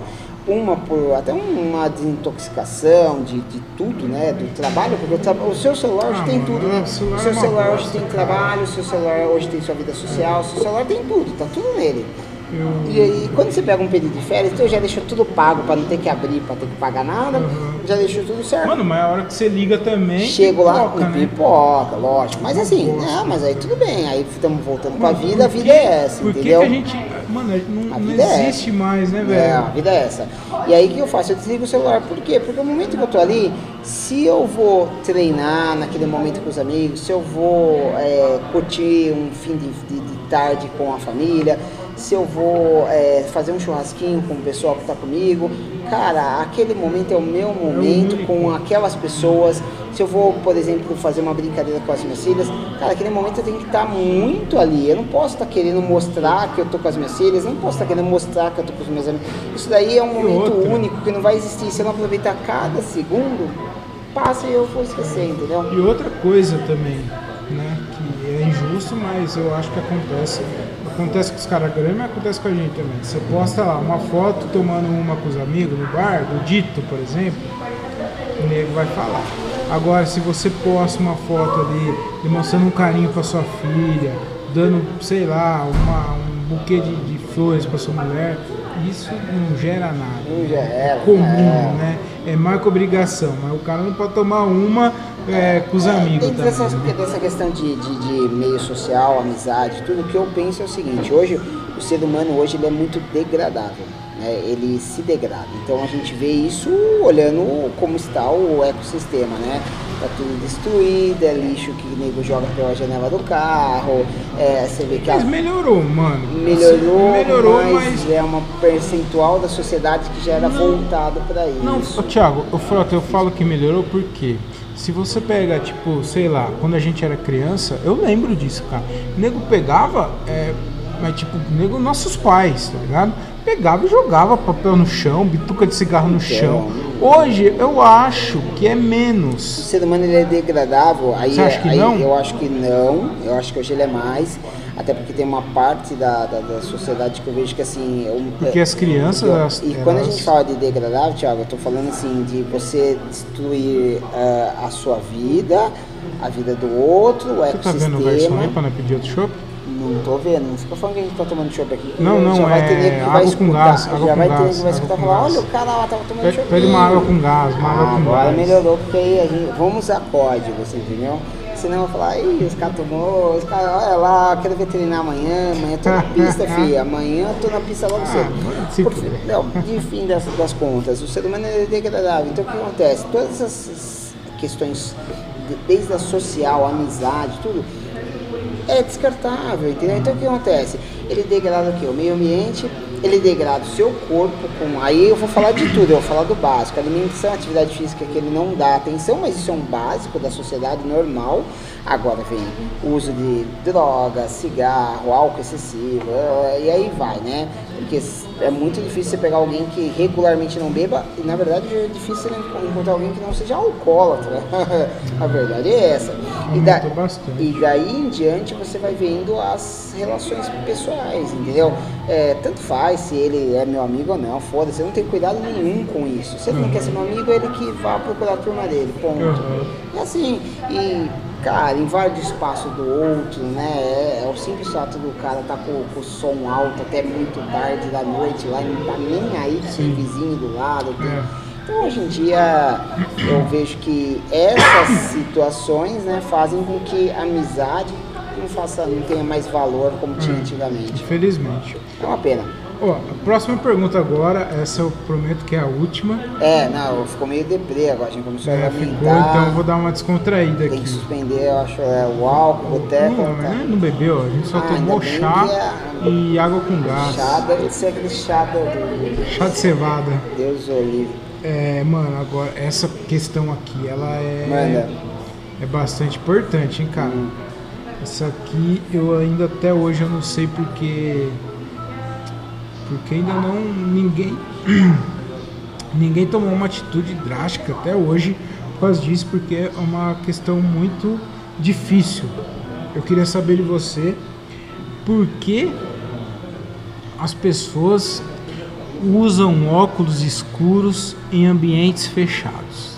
Uma por até uma desintoxicação de, de tudo, né? Do trabalho, porque o, tra- o seu celular hoje Ah, tem tudo, né? celular O seu é celular hoje tem trabalho, o seu celular hoje tem sua vida social, o seu celular tem tudo, tá tudo nele. Eu... E, e quando você pega um período de férias, então já deixou tudo pago para não ter que abrir, para ter que pagar nada, Uhum. já deixou tudo certo. Mano, mas a hora que você liga também. Chego lá, no né? pipoca, lógico. Mas assim, não, mas aí tudo bem, aí estamos voltando pra Mano, vida, a vida é essa, Por entendeu? que a gente. Mano, não, A não é existe mais, né, É, a velho? vida é essa. E aí o que eu faço? Eu desligo o celular. Por quê? Porque no momento que eu tô ali, se eu vou treinar naquele momento com os amigos, se eu vou é, curtir um fim de, de- de tarde com a família, se eu vou é, fazer um churrasquinho com o pessoal que tá comigo, cara, aquele momento é o meu momento com aquelas pessoas. Se eu vou, por exemplo, fazer uma brincadeira com as minhas filhas, cara, aquele momento eu tenho que estar muito ali. Eu não posso estar querendo mostrar que eu tô com as minhas filhas, não posso estar querendo mostrar que eu tô com os meus amigos. Isso daí é um momento único que não vai existir. Se eu não aproveitar cada segundo, passa e eu vou esquecer, entendeu? E outra coisa também, né? Que é injusto, mas eu acho que acontece. Acontece com os caras grandes, mas acontece com a gente também. Você posta lá uma foto tomando uma com os amigos no bar, do Dito, por exemplo, o nego vai falar. Agora, se você posta uma foto ali demonstrando um carinho pra sua filha, dando, sei lá, uma, um buquê de, de flores pra sua mulher, isso não gera nada Não já era. comum, é. né? É mais que obrigação, mas o cara não pode tomar uma é, com os amigos Dentro dessa, também. né? dessa questão de, de, de meio social, amizade, tudo o que eu penso é o seguinte, hoje o ser humano hoje ele é muito degradável, né? ele se degrada. Então a gente vê isso olhando como está o ecossistema, né? Tá tudo destruído, é lixo que o nego joga pela janela do carro, é, você vê que a Mas melhorou, mano. melhorou, Assim, melhorou, mas, mas. é uma percentual da sociedade que já era voltado para isso. Não, ô, Thiago, eu falo, eu falo que melhorou porque se você pega, tipo, sei lá, quando a gente era criança, eu lembro disso, cara. O nego pegava, é, mas tipo, nego, nossos pais, tá ligado? Pegava e jogava papel no chão, bituca de cigarro no chão. Hoje eu acho que é O menos. ser humano ele é degradável, aí, Você acha que aí não? eu acho que não, eu acho que hoje ele é mais, até porque tem uma parte da, da, da sociedade que eu vejo que assim. eu- Porque as crianças, Eu- elas, e quando a gente fala de degradável, Thiago, eu tô falando assim de você destruir ah, a sua vida, a vida do outro, o Você tá vendo o garçom aí ecossistema. pra não pedir outro chopp? Não tô vendo, não fica falando que a gente tá tomando chopp aqui. Não, não, já vai é ter nego que vai escutar, gás, já vai ter nego que vai escutar falar, olha o cara lá tava tomando chopp. pede uma água com gás, uma água Ah, com agora gás. melhorou, porque aí a gente, vamos usar códigos, entendeu? Senão eu vou falar, ih, os caras tomou, os caras, olha lá, quero veterinar amanhã, amanhã tô na (laughs) pista, filha, amanhã tô na pista logo cedo. Ah, se Por- fuder. não, de fim das, das contas, o ser humano é degradável. Então o que acontece? Todas essas questões, de- desde a social, a amizade, tudo, é descartável, entendeu? Então o que acontece? Ele degrada o quê? O meio ambiente, ele degrada o seu corpo com. Aí eu vou falar de tudo, eu vou falar do básico. Alimentação, atividade física que ele não dá atenção, mas isso é um básico da sociedade normal. Agora vem o uso de drogas, cigarro, álcool excessivo, eh, e aí vai, né? Porque é muito difícil você pegar alguém que regularmente não beba, e na verdade é difícil você encontrar alguém que não seja alcoólatra. (laughs) A verdade é essa. E, da- e daí em diante você vai vendo as relações pessoais, entendeu? É, tanto faz se ele é meu amigo ou não, foda-se, eu não tenho cuidado nenhum com isso. Se ele não quer ser meu amigo, ele que vá procurar a turma dele, ponto. Uhum. É assim, e cara, invade o espaço do outro, né? É, é o simples fato do cara tá com, com o som alto até muito tarde da noite lá e não tá nem aí que tem Sim. vizinho do lado. tem- É. Então hoje em dia eu vejo que essas (coughs) situações né, fazem com que a amizade não, faça, não tenha mais valor como tinha Hum. antigamente. Infelizmente. É uma pena. Ó, a próxima pergunta agora, essa eu prometo que é a última. É, não, ficou meio deprê agora, a gente começou É, a ficou, então eu vou dar uma descontraída Tem que aqui. suspender, eu acho, é, o álcool, o boteco. Não, mas não- não bebeu, a gente só Ah, tomou chá que é- e água com gás. Chá deve ser aquele chá do, Chá de cevada. Deus Olive. É, mano, agora essa questão aqui, ela é, Manda. é bastante importante, hein, cara. Essa aqui eu ainda até hoje eu não sei porque porque ainda não ninguém (clears throat) ninguém tomou uma atitude drástica até hoje por causa disso, porque é uma questão muito difícil. Eu queria saber de você por que as pessoas usam óculos escuros em ambientes fechados.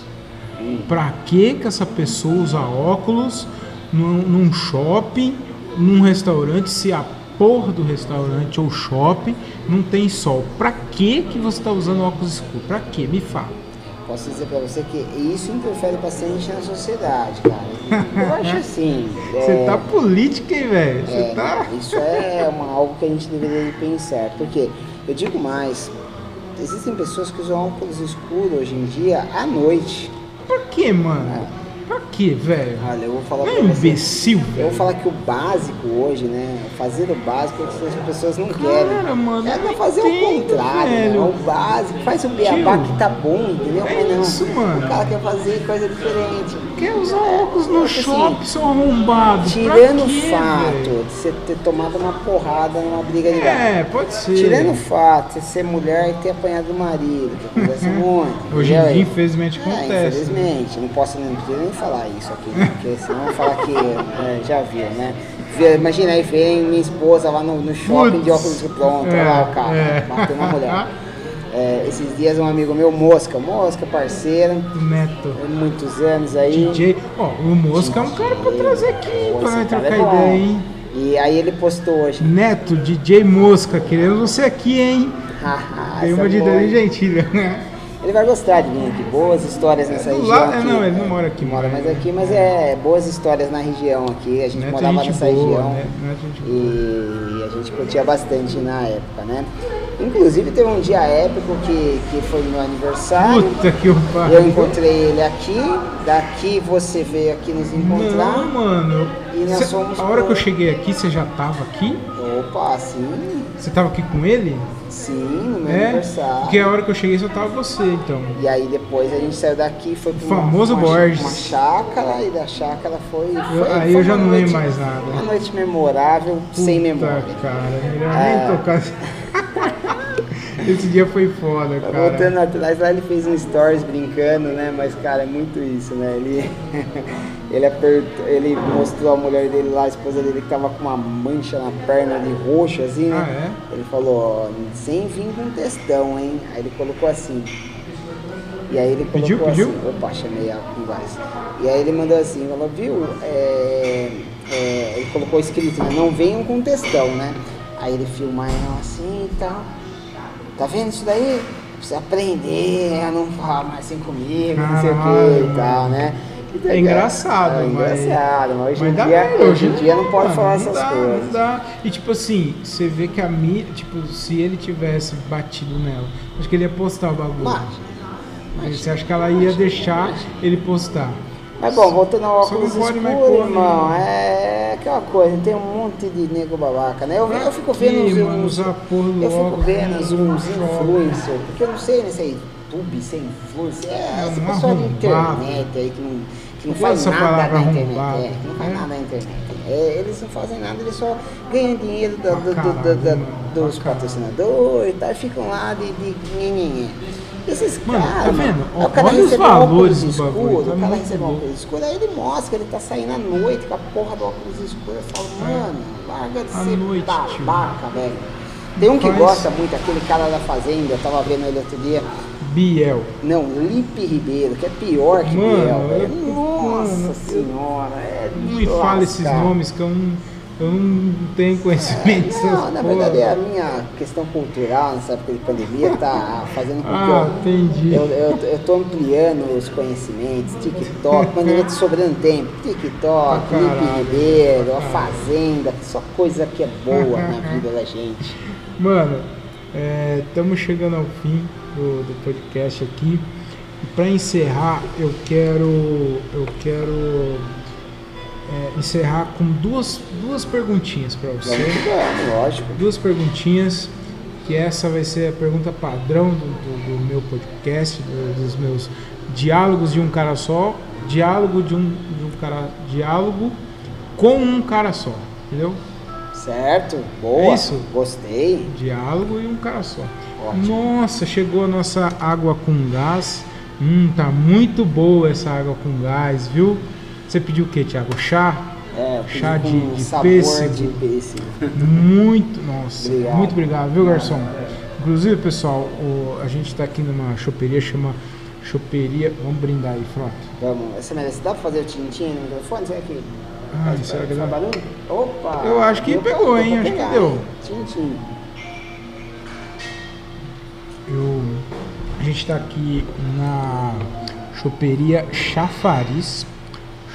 Pra que que essa pessoa usa óculos num, num shopping, num restaurante, se a porra do restaurante ou shopping não tem sol? Pra que que você está usando óculos escuros? Pra que? Me fala. Posso dizer pra você que isso interfere bastante na sociedade, cara. Eu acho assim. (laughs) Você é, tá política, hein, velho? Você é, tá. Isso é uma, algo que a gente deveria pensar. Porque eu digo mais, existem pessoas que usam óculos escuros hoje em dia à noite. Pra que, mano? Pra que, velho? Olha, eu vou falar Não pra é você. imbecil, Eu vou falar que o básico hoje, né? Fazer o básico é que as pessoas não Cara, querem. mano, É pra fazer o entendo, contrário, velho. né? O básico. Faz o beabá que tá bom, entendeu? é Mas não. isso, mano. O cara quer fazer coisa diferente. Quer usar óculos no Assim, shopping, seu arrombado? Tirando o fato velho? de você ter tomado uma porrada numa briga de. É, pode ser. Tirando o fato de você ser mulher e ter apanhado o marido, que acontece (laughs) muito. Hoje em dia, infelizmente, É, acontece. infelizmente, não posso nem, nem falar isso aqui, né? porque senão vão falar que é, já viu, né? Imagina aí, vem minha esposa lá no, no shopping de Putz. óculos de pronto, É, olha lá o cara, é. batendo na mulher. (laughs) É, esses dias um amigo meu, Mosca, Mosca, parceira, Neto. muitos anos aí. DJ. Ó, o Mosca é um cara pra trazer aqui, Pô, pra nós cara trocar é ideia, hein? E aí ele postou hoje. Neto, DJ Mosca, querendo você aqui, hein? (laughs) Tem Essa uma de boa, Dani? Gentilha, né? Ele vai gostar de vir aqui. Boas histórias nessa Do região. lado- é, aqui. não, ele não mora aqui, Mora mas- mais aqui, mas é boas histórias na região aqui. A gente Neto é morava gente nessa boa, região. né? É. E a gente curtia bastante na época, né? Inclusive teve um dia épico que, que foi meu aniversário. Puta que o Eu pariu. encontrei ele aqui, daqui você veio aqui nos encontrar. Não, mano. E nós Cê- fomos a hora que eu cheguei aqui, você já tava aqui? Opa, sim, Você tava aqui com ele? sim, no meu É? aniversário. Porque a hora que eu cheguei só tava você, então. E aí depois a gente saiu daqui, foi uma, Famoso uma, Borges. uma chácara e da chácara foi. Eu- foi aí foi eu já não lembro mais nada. Uma noite memorável, sem Puta, memória. cara, melhor É. nem tocar. (laughs) Esse dia foi foda, cara. Voltando atrás, lá ele fez um stories brincando, né? Mas, cara, é muito isso, né? Ele, (laughs) ele, apertou, ele mostrou a mulher dele lá, a esposa dele, que tava com uma mancha na perna de roxo, assim, né? Ah, é? Ele falou, ó, sem vir com textão, hein? Aí ele colocou assim. E aí ele colocou Pediu, pediu? assim. Opa, chamei a conversa. E aí ele mandou assim, falou, viu? É, é, ele colocou escrito, né? Não venham com textão, né? Aí ele filma ela assim e tal. Tá vendo isso daí? Precisa aprender a não falar mais assim comigo, não sei o que e tal, né? É engraçado, é mas. engraçado, mas hoje mas em dá dia, hoje em dia não pode mano, falar não essas dá, coisas. Não dá. E tipo assim, você vê que a mídia, tipo, se ele tivesse batido nela, acho que ele ia postar o bagulho. Mas, Você acha que ela ia deixar ele postar? Mas bom, voltando ao óculos escuro, irmão, né? é aquela coisa, tem um monte de nego babaca, né? Eu, eu fico vendo uns, mano, uns- eu fico óculos, vendo né? uns, uns influencers, porque eu não sei nesse aí, YouTube, sem influencer, é, É, esse um pessoal de internet aí que não, que não faz nada na internet, é, que não faz é. nada na internet. É, eles não fazem nada, eles só ganham dinheiro da- do- do- dos patrocinadores e tal, e ficam lá de, de. Esses Mano, caras, tá vendo? aí o cara Olha os recebe um valores óculos do bagulho, escuro, tá o cara muito recebe louco. óculos escuro, aí ele mostra que ele tá saindo à noite com a porra do óculos escuro. Eu falo, mano, larga de À ser noite, babaca, velho. Tem um que gosta muito, aquele cara da Fazenda, eu tava vendo ele outro dia. Biel. Não, Lipe Ribeiro, que é pior que Mano, Biel, eu- Nossa eu- senhora, é Não me fala esses nomes que eu não, eu não tenho conhecimento dessas Não, na porra. verdade é a minha questão cultural nessa época de pandemia tá fazendo com que Ah, eu, entendi. eu, tô ampliando os conhecimentos, TikTok, pandemia tá sobrando tempo, TikTok, Lipe caralho, Ribeiro, a. Fazenda, só coisa que é boa na (laughs) vida da gente. Mano, estamos chegando ao fim do, do podcast aqui. E para encerrar, eu quero eu quero é, encerrar com duas, duas perguntinhas para você. Lógico. Duas perguntinhas, que essa vai ser a pergunta padrão do, do- do meu podcast, do- dos meus diálogos de um cara só, diálogo de um, de um cara, diálogo com um cara só, entendeu? Certo? Boa. É isso? Gostei. Diálogo e um cara só. Ótimo. Nossa, chegou a nossa água com gás. Hum, tá muito boa essa água com gás, viu? Você pediu o que, Thiago? Chá? É, Chá de- de pêssego. de pêssego. Muito, nossa, Obrigado. muito obrigado, viu, garçom? Inclusive, pessoal, o- a gente tá aqui numa choperia, chama Choperia. Vamos brindar aí, Frota. Vamos, essa merece. Dá pra fazer o tintim no microfone? Será que. Ah, será que dá? barulho? Opa! Eu acho que pra- pegou, deu hein? pra Acho que deu. Tintim. Eu, a gente está aqui na choperia Chafariz.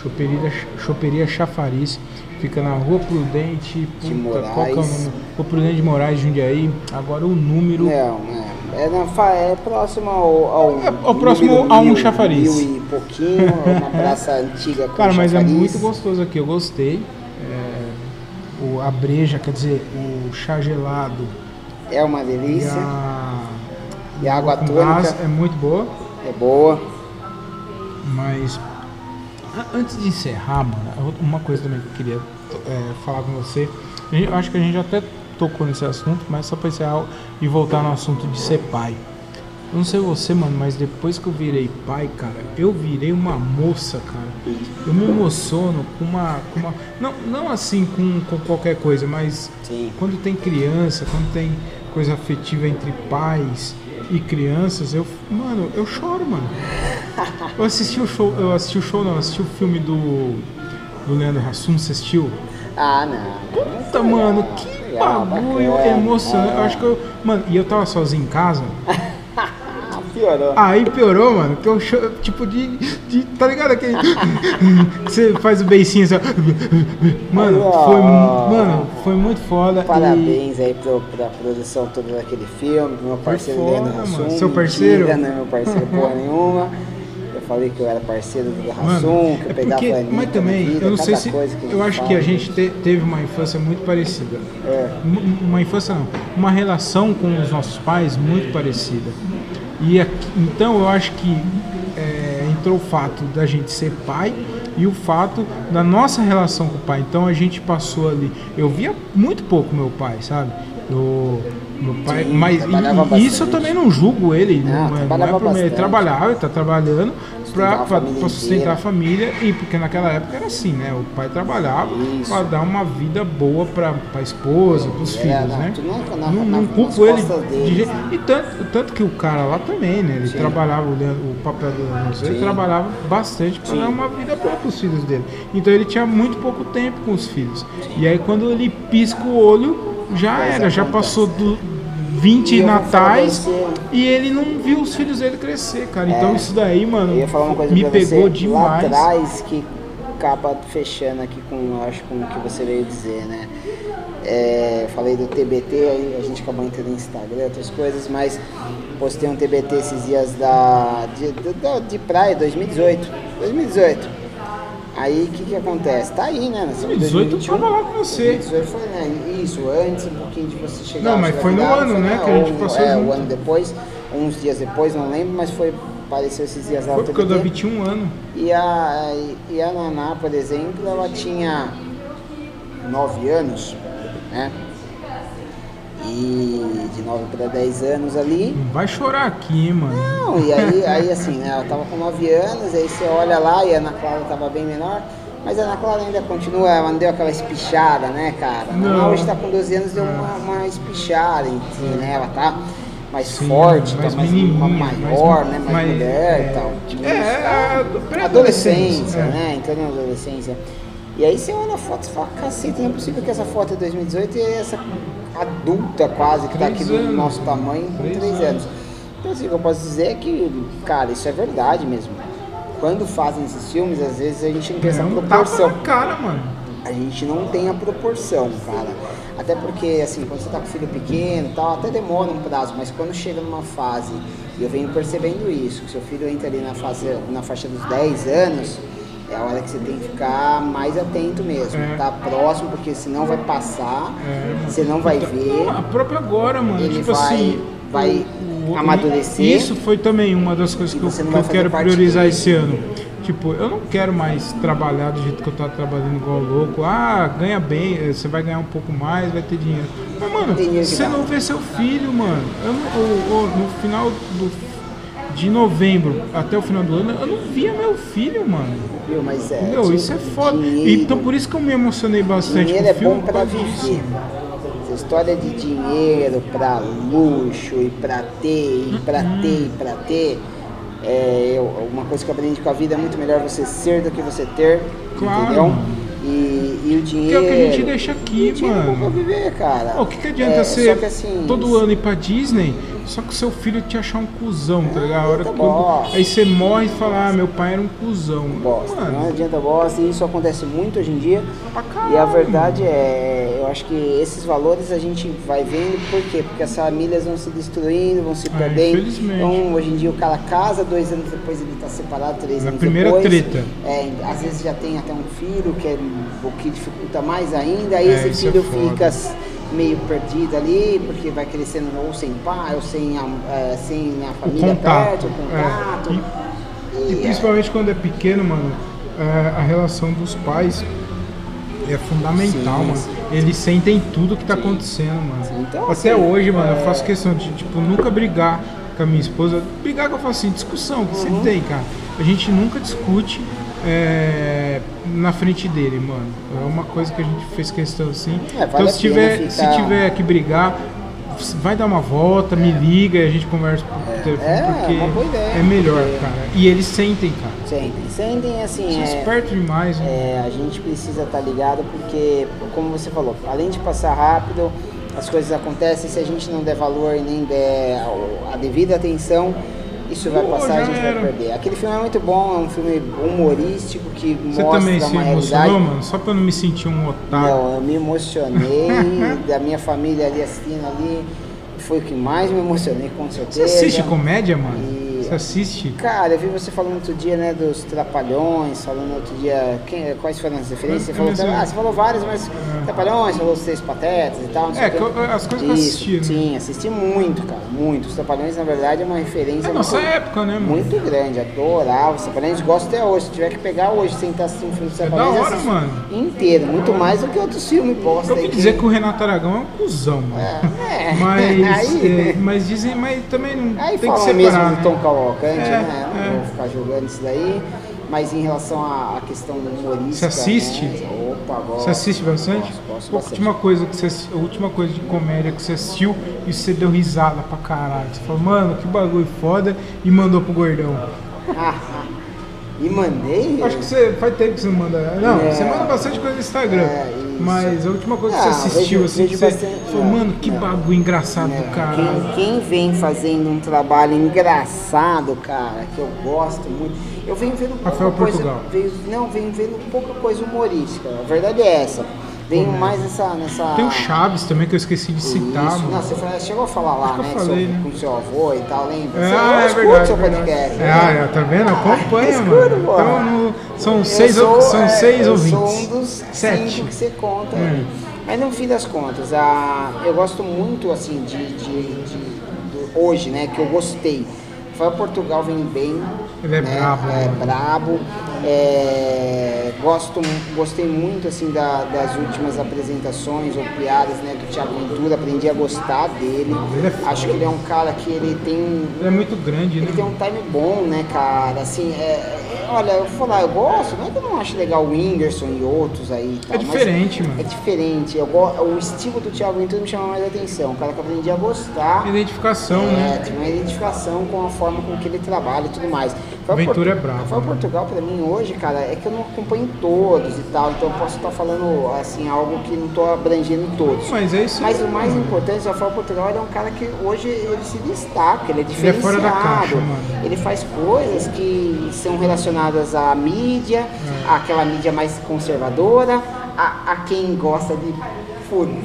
Choperia, choperia Chafariz. Fica na Rua Prudente. De puta, qual que é o Moraes. nome? Rua Prudente de Moraes, Jundiaí. Agora o número. Não, não. É, na, é próximo ao. ao É, ao próximo a um mil- chafariz. Mil e pouquinho, uma (laughs) praça antiga com Cara, mas é muito gostoso aqui. Eu gostei. É, o, a breja, quer dizer, o chá gelado É uma e delícia. a, E a água tônica. é muito boa. É boa. Mas antes de encerrar, mano, uma coisa também que eu queria é, falar com você. Eu acho que a gente até tocou nesse assunto, mas só pra encerrar e voltar no assunto de ser pai. Eu não sei você, mano, mas depois que eu virei pai, cara, eu virei uma moça, cara. Eu me emociono com uma. Com uma não, não assim com, com qualquer coisa, mas Sim. quando tem criança, quando tem coisa afetiva entre pais e crianças, eu, mano, eu choro, mano. Eu assisti o show, eu assisti o show não, assisti o filme do do Leandro Hassum, você assistiu? Ah, não. Puta, mano, que bagulho bacana. emocionante. Eu acho que eu, mano, e eu tava sozinho em casa. Ah, Piorou. Aí piorou, mano, que eu tipo de, de. Tá ligado aquele. (laughs) que você faz o beicinho assim. Mano, foi, mano, foi muito foda. e- Parabéns aí pro, pra produção toda daquele filme, meu parceiro foda, Leandro. Hassum. Seu parceiro? Mentira, não é meu parceiro porra (laughs) nenhuma. Eu falei que eu era parceiro do Hassum, Mano, que eu é pegava porque, mas também, vida, eu não sei se. Eu acho fala. que a gente te- teve uma infância muito parecida. É. Uma infância não, uma relação com os nossos pais muito parecida. E aqui- então eu acho que é, entrou o fato da gente ser pai e o fato da nossa relação com o pai. Então a gente passou ali. Eu via muito pouco meu pai, sabe? Eu, meu pai, Sim, mas e- isso eu também não julgo ele. Não, Não, é- é mim. Ele trabalhava, ele está trabalhando para sustentar a família e porque naquela época era assim, né? O pai trabalhava para dar uma vida boa para a esposa, para os É, filhos, não, né? na- não, não culpo ele deles, de jeito- né? e tanto, tanto que o cara lá também, né? Ele Sim. trabalhava, o, o papel do Leandro, ele trabalhava bastante para dar uma vida boa para os filhos dele. Então ele tinha muito pouco tempo com os filhos. E aí quando ele pisca o olho, já era, já passou do 20 E natais e ele não viu os filhos dele crescer, cara. Então É. isso daí, mano, me pegou você demais. lá atrás que acaba fechando aqui com, acho, com o que você veio dizer, né? É, falei do TBT, aí a gente acabou entrando no Instagram, outras coisas, mas postei um TBT esses dias da, de, de, de praia, 2018. 2018. Aí o que que acontece? Tá aí, né? Nós estamos em 2018 eu tava lá com você. 2018 foi, né? Isso, antes um pouquinho de você chegar. Não, mas foi no ano, foi, né, que a gente Ou- passou É, junto. o ano depois, uns dias depois, não lembro, mas foi, apareceu esses dias lá Foi porque o TBT. Davi tinha um ano. E a, e a Naná, por exemplo, ela tinha 9 anos, né? E de 9 para 10 anos ali. Vai chorar aqui, mano. Não, e aí, aí assim, né? Ela tava com 9 anos, aí você olha lá e a Ana Clara tava bem menor. Mas a Ana Clara ainda continua, ela não deu aquela espichada, né, cara? Não. hoje tá com 12 anos, deu uma, uma espichada em si, né? Ela tá mais Sim, forte, mais tá mais uma mais- maior, né? Mais mais- mulher é, e tal. Tipo, é, é, adolescência, é. né? Entrando na adolescência. E aí você olha a foto e fala, caceta, não é possível que essa foto é 2018 e essa adulta quase que tá aqui Três do nosso tamanho com Três 3 anos. anos. Então assim, o que eu posso dizer é que, cara, isso é verdade mesmo. Quando fazem esses filmes, às vezes a gente não tem essa um tapa proporção. na cara, mano. A gente não tem a proporção, cara. Até porque, assim, quando você tá com filho pequeno e tal, até demora um prazo, mas quando chega numa fase, e eu venho percebendo isso, que seu filho entra ali na, fase, na faixa dos 10 anos, é a hora que você tem que ficar mais atento mesmo. É. Tá próximo, porque senão vai passar, É, você não vai ver. A própria agora, mano. Ele tipo vai- assim. vai o- o- amadurecer. Isso foi também uma das coisas que eu, não que eu quero priorizar disso. esse ano. Tipo, eu não quero mais trabalhar do jeito que eu tava trabalhando igual louco. Ah, ganha bem, eh, você vai ganhar um pouco mais, vai ter dinheiro. Mas, mano, você não vê seu filho, mano. Eu não- eu- eu- no final do, de novembro até o final do ano, eu não via meu filho, mano. Viu? Mas é. Meu, isso é foda. dinheiro- Então por isso que eu me emocionei bastante Dinheiro com é o filme. bom pra viver. Essa história de dinheiro pra luxo e pra ter, e pra Uhum. ter, e pra ter. É, eu- uma coisa que eu aprendi com a vida é muito melhor você ser do que você ter. Claro, Entendeu? mano. E, e o Que dinheiro. é o que a gente deixa aqui, o dinheiro é bom pra mano. viver, cara. O que, que adianta É, que assim, todo ano ir pra Disney, só que o seu filho te achar um cuzão, tá ligado? A hora tá bom. aí você morre e fala, ah, meu pai era um cuzão. bosta. Não Mano, adianta bosta, e isso acontece muito hoje em dia. E a verdade é, eu acho que esses valores a gente vai vendo, por quê? Porque as famílias vão se destruindo, vão se É, perdendo. infelizmente. Então, hoje em dia o cara casa, dois anos depois ele está separado, três Na anos primeira depois. treta. É, às vezes já tem até um filho, que é o que dificulta mais ainda. Aí É, esse é filho foda. fica meio perdido ali, porque vai crescendo ou sem pai, ou sem a, é, sem a família contato. perto, o contato. é. E, e E, é, principalmente quando é pequeno, mano, é, a relação dos pais é fundamental, Sim, mano. sim. Eles sentem tudo que tá acontecendo, mano. Sim, então, Até assim, hoje, mano, eu é- faço questão de, tipo, nunca brigar com a minha esposa. Brigar que eu faço assim, discussão, que Uhum. sempre tem, cara. A gente nunca discute é, na frente dele, mano. É uma coisa que a gente fez questão assim. É, vale então se tiver, pena se ficar- tiver que brigar, vai dar uma volta, me liga e a gente conversa por telefone, é, porque uma boa ideia, é melhor, porque- cara. E eles sentem, cara. Sentem, sentem assim. São é- espertos demais, né? É, a gente precisa estar ligado porque, como você falou, além de passar rápido, as coisas acontecem. Se a gente não der valor e nem der a devida atenção, isso vai Pô, passar, a gente era. vai perder. Aquele filme é muito bom, é um filme humorístico que Você mostra também se uma realidade. emocionou, mano? Só pra eu não me sentir um otário. Não, eu me emocionei, (laughs) da minha família ali assistindo ali, foi o que mais me emocionei, com Você certeza. assiste comédia, mano? E- Você assiste? Cara, eu vi você falando outro dia, né, dos Trapalhões, falando outro dia, quem, quais foram as referências? Você falou, ah, você falou várias, mas Trapalhões, falou os Três Patetas e tal, É, que as coisas que eu assisti, né? Sim, assisti muito, cara, muito. Os Trapalhões, na verdade, é uma referência É nossa muito, época, né, mano? muito grande, adorava os Trapalhões, gosto até hoje, se tiver que pegar hoje, sentar assistindo um filme dos É da Trapalhões, hora, assisto mano. inteiro, muito mais do que outros filmes bosta Eu aí que- dizer que o Renato Aragão é um cuzão, mano. É, Mas, (laughs) aí- é, mas dizem, mas também não Aí tem que fala mesmo separar, do né? Tom Cavalcante, É, né? Não é. vou ficar jogando isso daí. Mas em relação à questão do humorista. Você assiste? Né? Opa, gosto. Você assiste bastante? Gosto, gosto a bastante. última coisa que você a última coisa de comédia que você assistiu e você deu risada pra caralho? Você falou, mano, que bagulho foda e mandou pro gordão. Ah. (laughs) e mandei. Acho que você faz tempo que você não manda. Não, É. você manda bastante coisa no Instagram. É, mas a última coisa que Ah, você assistiu, vejo- assim, vejo que você falou, não, mano, que não. bagulho engraçado né, do caralho. Quem, quem vem fazendo um trabalho engraçado, cara, que eu gosto muito. Eu venho vendo pouca Rafael coisa. Portugal. Venho, não, venho vendo pouca coisa humorística. A verdade é essa. Venho Comédia. mais nessa. nessa Tem o Chaves também que eu esqueci de citar, Isso. mano. Não, você chegou a falar lá, né? falei, sobre- né? Com seu avô e tal, lembra? É, Você- ah, eu é escuto verdade. seu é podcast. É, né? ah, é, tá vendo? Acompanha, escuto, mano. porra. Então, no- são seis, sou, são é, seis eu ouvintes. sou um dos Sete. cinco que você conta. Hum. Mas no fim das contas, a, eu gosto muito assim de, de- de- do- hoje, né? Que eu gostei. Foi Portugal vem bem. Ele é né, brabo, É mano. brabo. É, gosto, gostei muito assim da- das últimas apresentações ou piadas né, do Thiago Ventura. Aprendi a gostar dele. Ele é. Acho que ele é um cara que ele tem um, Ele é muito grande, né? ele tem um time bom, né, cara? Assim, é, é- olha, eu vou falar, eu gosto, não é que eu não acho legal o Whindersson e outros aí. tal, É diferente, mano. É diferente. Eu o estilo do Thiago Ventura me chama mais atenção. O cara que eu aprendi a gostar. Identificação, É, né? tem uma identificação com a forma com que ele trabalha e tudo mais. Foi Ventura é brabo, Foi né? Portugal pra mim hoje, cara, é que eu não acompanho todos e tal, então eu posso estar falando assim algo que não tô abrangendo todos. Mas é isso Mas o mais importante, o Rafael Portugal ele é um cara que hoje ele se destaca, ele é Ele é diferenciado. fora da caixa. Ele faz coisas que são relacionadas à mídia, É. àquela mídia mais conservadora, a, a quem gosta de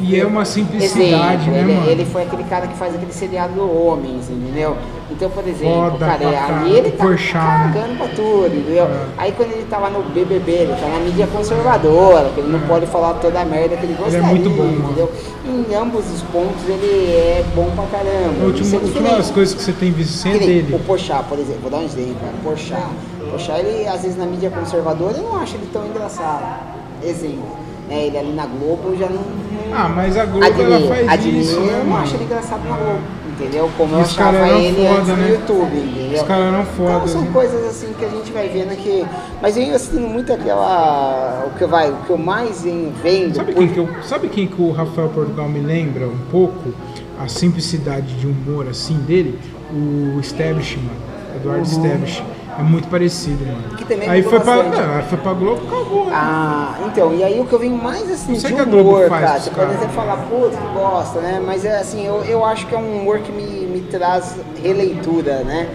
E é uma simplicidade, né, ele, mano? ele foi aquele cara que faz aquele seriado do Homens, entendeu? Então, por exemplo, Foda cara, pra ali ele tá Porchat, né? cagando pra tudo, entendeu? É. Aí quando ele tava no BBB, ele tá na mídia conservadora, que ele não pode falar toda a merda que ele gostaria, é muito bom, mano. entendeu? Em ambos os pontos ele é bom pra caramba. A última, é última das coisas que você tem visto sem é dele. O Porchat, por exemplo, vou dar um exemplo, cara. Porchat. Porchat, ele, às vezes, na mídia conservadora, eu não acho ele tão engraçado. Exemplo. Né, ele ali na Globo já não... não- Ah, mas a Globo Admiro, ela faz admiro, isso, né, eu não acho ele engraçado na Globo, entendeu? Como eu os achava ele foda, antes no né? YouTube, entendeu? Os caras eram foda, Então, são né? coisas assim que a gente vai vendo que... Mas eu assistindo muito aquela... O que, vai, o que eu mais vendo... Sabe por- quem, que eu, sabe quem que o Rafael Portugal me lembra um pouco? A simplicidade de humor assim dele? O Stablish, mano. Eduardo Stablish. É muito parecido, mano. Que também aí mudou foi pra, aí foi pra Globo, acabou. Ah, então, e aí o que eu venho mais assim de que a Globo humor, faz cara, você pode até falar, puta, que bosta, né? Mas é assim, eu, eu acho que é um humor que me, me traz releitura, né?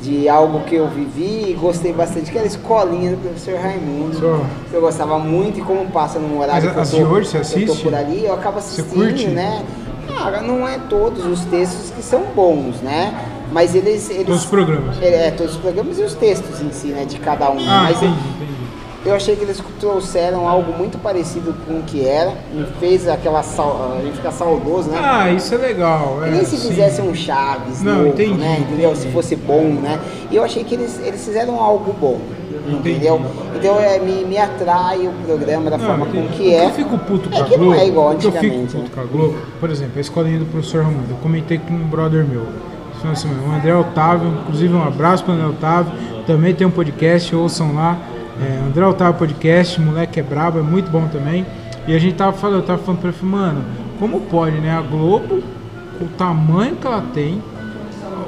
De algo que eu vivi e gostei bastante, que era a escolinha do professor Raimundo. Só. Eu gostava muito e como passa num horário Mas que eu tô, hoje você eu tô assiste? por ali, eu acabo Você assistindo, curte? né? Ah, não é todos os textos que são bons, né? Mas eles. eles Todos os programas. É, todos os programas e os textos em si, né? De cada um. Ah, Mas entendi, entendi. eu achei que eles trouxeram algo muito parecido com o que era, me fez aquela a gente ficar saudoso, né? Ah, isso é legal. É, nem se sim. fizesse um Chaves Não, novo, entendi, né? Entendeu? entendi. Se fosse bom, né? E eu achei que eles, eles fizeram algo bom, Entendi. entendeu? Então é, me, me atrai o programa da Não, forma como que é. Eu fico puto com É a que não Globo. é igual que eu fico antigamente, puto né? com a Globo, por exemplo, a escolinha do professor Raimundo. Eu comentei com um brother meu. O André Otávio, inclusive um abraço para o André Otávio. Também tem um podcast, ouçam lá. É, André Otávio Podcast, moleque é brabo, é muito bom também. E a gente tava falando, eu tava falando pra ele, mano, como pode, né? A Globo, o tamanho que ela tem,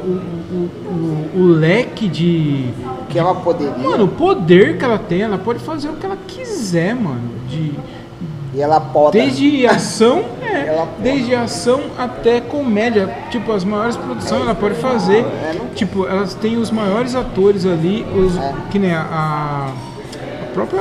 o, o, o, o leque de, Que ela poderia. Mano, o poder que ela tem, ela pode fazer o que ela quiser, mano. De, e ela poda. desde ação, (laughs) desde ação até comédia. Tipo, as maiores produções ela pode fazer. É, Tipo, elas têm os maiores atores ali, os, É. que nem a, a própria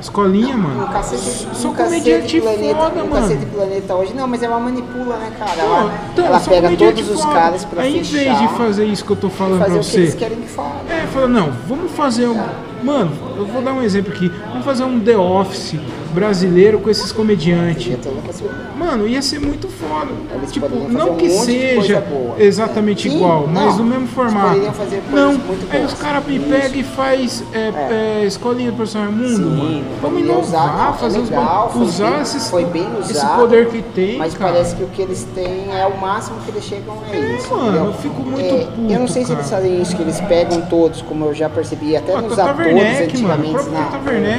escolinha, mano. No cacete, Só comediante planeta, foda, no mano. cacete planeta hoje. Não, mas ela manipula, né, cara? Pô, Ela, então, ela pega todos os foda. caras pra Aí, em fechar vez de fazer isso que eu tô falando pra o que eles você. querem que fale. É, fala, não, vamos fazer um. Mano, eu vou dar um exemplo aqui. Vamos fazer um The Office brasileiro com esses comediantes. Mano, ia ser muito foda. Eles tipo, não um que seja boa. exatamente igual, mas não. do mesmo formato. não, aí boas. os caras me pegam e faz é, é, escolinha do professor Raimundo, mano. Vamos inovar, é fazer os legal, foi usar bem- esses, bem esse usado, poder que tem, Mas cara. parece que o que eles têm é o máximo que eles chegam a É, isso. mano, entendeu? eu fico muito É, puto, Eu não sei se eles fazem isso, que eles pegam todos, como eu já percebi, até nos atores antigamente,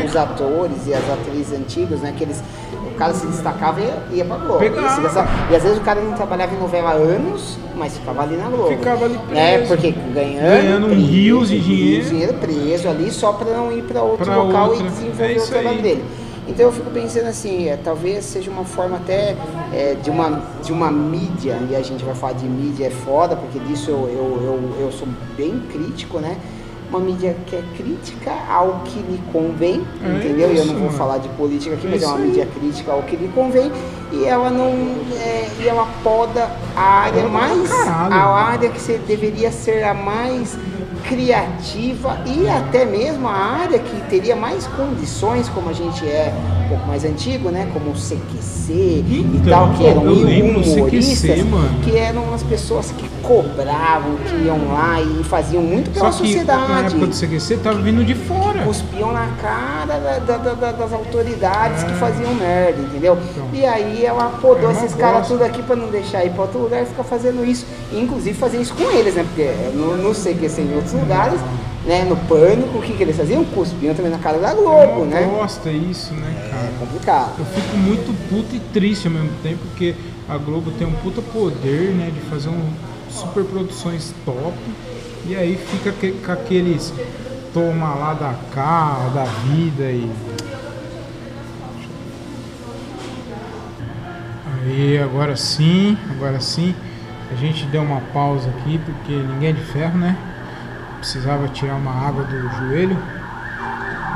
os atores e as atrizes antigas, né? Que eles, o cara se destacava e ia, ia pra Globo. E às vezes o cara não trabalhava em novela há anos, mas ficava ali na Globo. Ficava ali É, preso. porque ganhando, Ganhando preso, rios de dinheiro. dinheiro preso ali só pra não ir pra outro Pra local outra. e É desenvolver isso o trabalho aí. dele. Então eu fico pensando assim, é, talvez seja uma forma até é, de, uma, de uma mídia, e a gente vai falar de mídia é foda, porque disso eu, eu, eu, eu sou bem crítico, né? Uma mídia que é crítica ao que lhe convém, É entendeu? E eu não isso, vou falar de política aqui, É mas é isso uma mídia crítica ao que lhe convém, e ela não. é, e ela poda a área mais. A área que você deveria ser a mais criativa e até mesmo a área que teria mais condições, como a gente é um pouco mais antigo, né? Como o CQC e Então, tal, que eram humoristas, CQC, que eram as pessoas que cobravam, que iam lá e faziam muito pela Só que sociedade. na época do CQC tava vindo de fora. Cuspiam na cara da- da- da- da- das autoridades que É. faziam merda, entendeu? Então. E aí ela podou É esses caras tudo aqui pra não deixar ir pra outro lugar e ficar fazendo isso. E, inclusive fazer isso com eles, né? Porque no, no CQC em outros lugares, né? No pânico, o que, que eles faziam? Cuspiam também na cara da É Globo, né? bosta isso, né, É cara? complicado. Eu fico muito puto e triste ao mesmo tempo, porque a Globo tem um puta poder, né, de fazer um super produções top, e aí fica que- com aqueles toma lá da cá, da vida e. Aí, agora sim, agora sim, a gente deu uma pausa aqui, porque ninguém é de ferro, né? Precisava tirar uma água do joelho.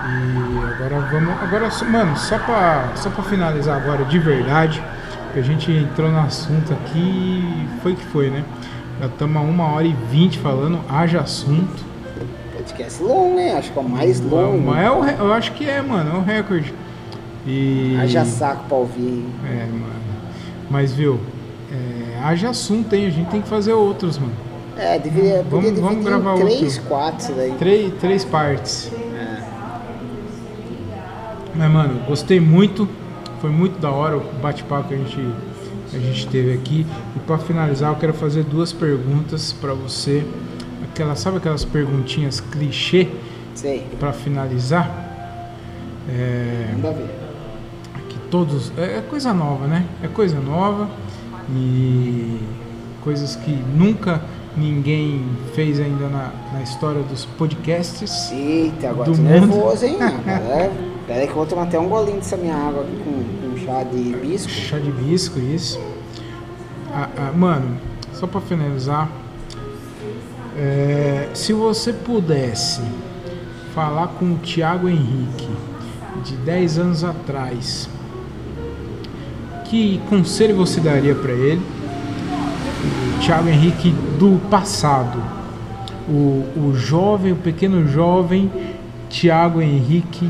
E agora vamos. Agora, mano, só pra, só pra finalizar agora de verdade, que a gente entrou no assunto aqui e foi que foi, né? Já estamos a uma hora e vinte falando, haja assunto. Podcast longo, né? Acho que é o mais longo. Mas é o eu acho que é, mano, é o recorde. E. Haja saco pra ouvir. É, mano. Mas viu, é, haja assunto, hein? A gente tem que fazer outros, mano. É, deveria, Vamos- podia vamos dividir gravar em três, outro. quatro isso daí. Três, três partes. É. Mas, mano, gostei muito. Foi muito da hora o bate-papo que a gente, a gente teve aqui. E pra finalizar, eu quero fazer duas perguntas pra você. Aquela, sabe aquelas perguntinhas clichê Sei, pra finalizar? É, manda ver. que todos é, é coisa nova, né? É coisa nova e coisas que nunca ninguém fez ainda na, na história dos podcasts. Eita, agora Do tô mundo. nervoso, hein? (laughs) Agora, Pera aí que eu vou tomar até um golinho dessa minha água aqui com, com chá de hibisco. Chá de bisco, isso. Ah, ah, mano, só pra finalizar, é, se você pudesse falar com o Thiago Henrique de 10 anos atrás, que conselho você daria pra ele? Thiago Henrique do passado, o, o jovem, o pequeno jovem Thiago Henrique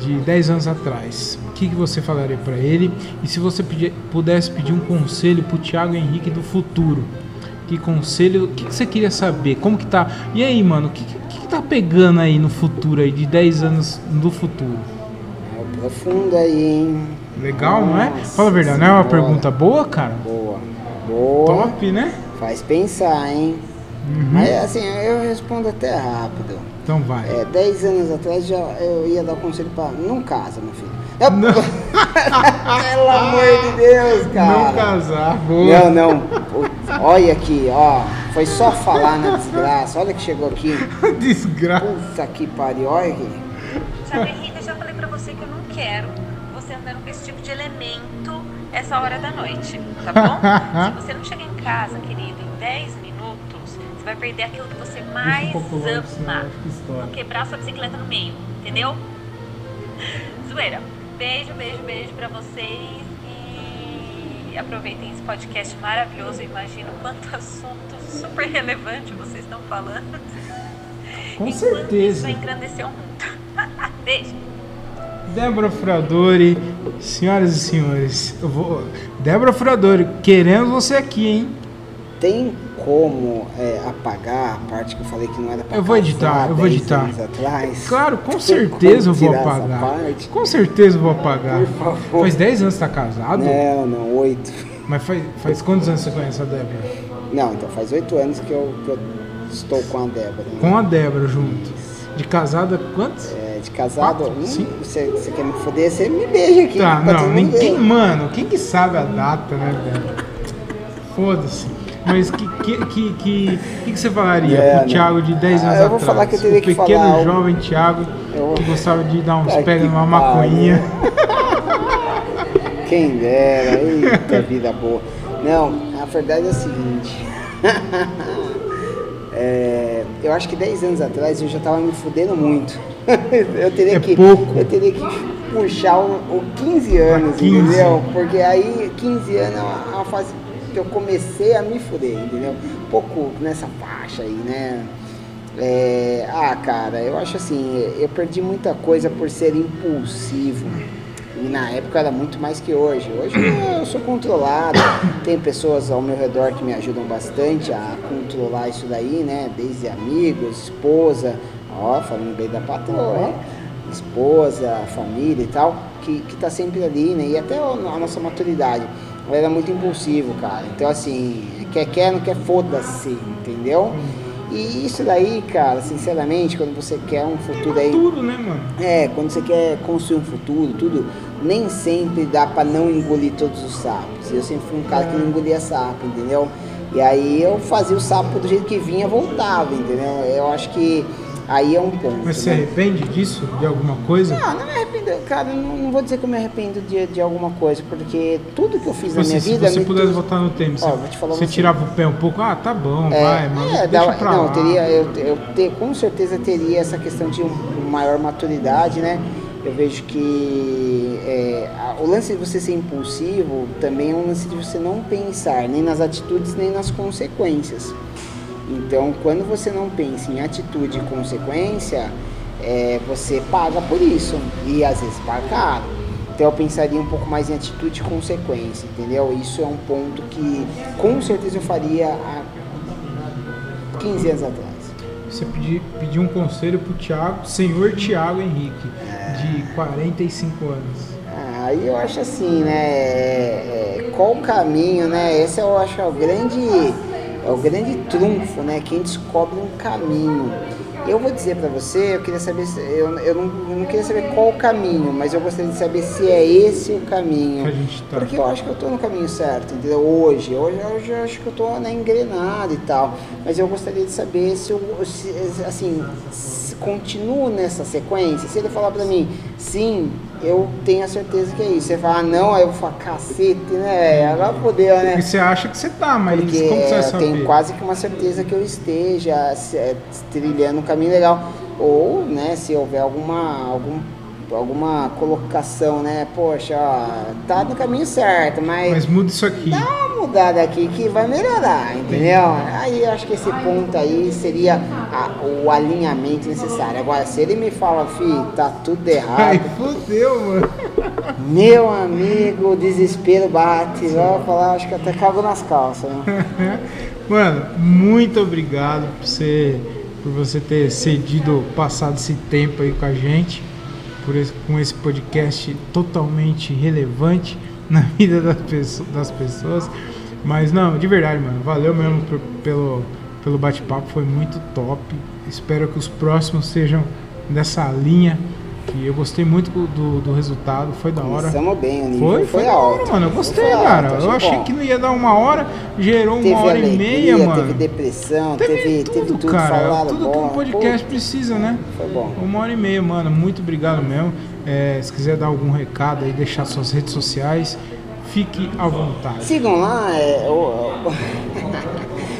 de 10 anos atrás, o que, que você falaria para ele? E se você pedir- pudesse pedir um conselho para o Thiago Henrique do futuro, que conselho, o que, que você queria saber? Como que tá? E aí, mano, o que, que, que tá pegando aí no futuro aí, de 10 anos do futuro? É profundo aí, hein? Legal, não é? Nossa Fala a verdade, não é uma pergunta boa, cara? Boa. Boa. Top, né? Faz pensar, hein? Uhum. Mas assim, eu respondo até rápido. Então vai. É, 10 anos atrás já eu ia dar o conselho pra. Não casa, meu filho. Eu- Não. (laughs) Pelo amor de Deus, cara. Não casar, boa. Não, não. Putz, Olha aqui, ó. Foi só falar na desgraça. Olha que chegou aqui. (laughs) Desgraça. Puta que pariu. Olha aqui. Sabe, eu já falei pra você que eu não quero andando com esse tipo de elemento essa hora da noite, tá bom? (laughs) Se você não chegar em casa, querido, em 10 minutos, você vai perder aquilo que você mais ama. Vou quebrar sua bicicleta no meio, entendeu? (laughs) Zoeira. Beijo, beijo, beijo pra vocês e aproveitem esse podcast maravilhoso. Imagino quanto (laughs) assunto super relevante vocês estão falando. Com certeza. Isso vai engrandecer o mundo. beijo. Débora Furadori, senhoras e senhores, eu vou. Débora Furadori, queremos você aqui, hein? Tem como é, apagar a parte que eu falei que não era pra Eu vou editar, eu vou editar. Atrás? Claro, com certeza eu vou apagar. Com certeza eu vou apagar. Por favor. Faz 10 anos que tá casado? Não, não, 8. Mas faz, faz quantos anos você conhece a Débora? Não, então faz 8 anos que eu, que eu estou com a Débora. Né? Com a Débora junto. De casada quantos? É, de casado, Quatro, hum, você, você quer me foder, você me beija aqui. Tá, não, ninguém, ver. mano, quem que sabe a data, né, velho? Foda-se. Mas que que, que, que, que, você falaria É, pro não. Thiago de 10 Ah, anos eu vou atrás? falar que eu teria o que pequeno falar jovem Thiago Eu- que gostava de dar uns Ai, pega numa maconhinha. (laughs) Quem dera, eita vida boa. Não, a verdade é a seguinte. (laughs) É, eu acho que 10 anos atrás eu já tava me fudendo muito. (laughs) eu teria É que. pouco. Eu teria que puxar o, o 15 anos, 15. entendeu? Porque aí 15 anos é uma, é uma fase que eu comecei a me fuder, entendeu? Um pouco nessa faixa aí, né? É, ah, cara, eu acho assim, eu perdi muita coisa por ser impulsivo. E na época era muito mais que hoje. Hoje eu sou controlado, tem pessoas ao meu redor que me ajudam bastante a controlar isso daí, né? Desde amigos, esposa, ó, falando bem da patroa, hein? esposa, família e tal, que, que tá sempre ali, né? E até a nossa maturidade. Eu era muito impulsivo, cara. Então assim, quer quer, não quer, foda-se, entendeu? E isso daí, cara, sinceramente, quando você quer um futuro aí. Tudo, né, mano? É, quando você quer construir um futuro, tudo, nem sempre dá pra não engolir todos os sapos. Eu sempre fui um cara que não engolia sapo, entendeu? E aí eu fazia o sapo do jeito que vinha, voltava, entendeu? Eu acho que aí é um ponto. Mas você né? arrepende disso? De alguma coisa? Não, não me arrependo, cara, não, não vou dizer que eu me arrependo de, de alguma coisa, porque tudo que eu fiz na Você, minha se vida. você me pudesse voltar no tempo, Ó, você, vou te falar você você. tirava o pé um pouco, ah, tá bom, vai, mas é, deixa dá- pra não, lá. teria, eu, eu te- com certeza teria essa questão de um- maior maturidade, né? Eu vejo que é, o lance de você ser impulsivo também é um lance de você não pensar nem nas atitudes nem nas consequências. Então, quando você não pensa em atitude e consequência, é, você paga por isso e às vezes paga caro. Então, eu pensaria um pouco mais em atitude e consequência, entendeu? Isso é um ponto que com certeza eu faria há 15 anos atrás. Você pedir, pedir um conselho pro Thiago, senhor Thiago Henrique, de 45 anos. Ah, Aí eu acho assim, né? é, é, qual o caminho, né? Esse eu acho é o grande, é o grande trunfo, né? Quem descobre um caminho. Eu vou dizer pra você, eu queria saber, se- eu, eu, não, eu não queria saber qual o caminho, mas eu gostaria de saber se é esse o caminho. Tá. Porque eu acho que eu tô no caminho certo, entendeu? Hoje, hoje, hoje eu acho que eu tô né, engrenado e tal. Mas eu gostaria de saber se eu, se, assim, se continuo nessa sequência. Se ele falar pra mim, sim, eu tenho a certeza que é isso. Você falar, não, aí eu vou falar, cacete, né? Agora fodeu, né? Porque você acha que você tá, mas Porque como você vai eu tenho quase que uma certeza que eu esteja é, trilhando um caminho legal. Ou, né, se houver alguma, algum, alguma colocação, né? Poxa, ó, tá no caminho certo, mas, Mas muda isso aqui. dá uma mudada aqui que vai melhorar, entendeu? Aí eu acho que esse ponto aí seria a- o alinhamento necessário. Agora, se ele me fala, fi, tá tudo Ai, errado, fodeu, mano. meu amigo, o desespero bate. Vai falar, acho que até cago nas calças, né? (laughs) Mano, muito obrigado por você, por você ter cedido, passado esse tempo aí com a gente, esse, com esse podcast totalmente relevante (laughs) na vida das pessoas, das pessoas. Mas não, de verdade, mano, valeu mesmo por- pelo, pelo bate-papo, foi muito top. Espero que os próximos sejam dessa linha. Eu gostei muito do, do resultado, foi da hora. Começamos bem, o nível Foi, foi, da hora, alto. mano. Eu gostei, Foi alto, cara. Eu achei bom. que não ia dar uma hora, gerou Teve uma hora alegria, e meia, teve mano. depressão, Teve, teve, tudo, teve tudo cara. tudo que um podcast Pô, precisa, né? Foi bom. Uma hora e meia, mano. Muito obrigado mesmo. É, se quiser dar algum recado aí, deixar suas redes sociais, fique à vontade. Sigam lá, é,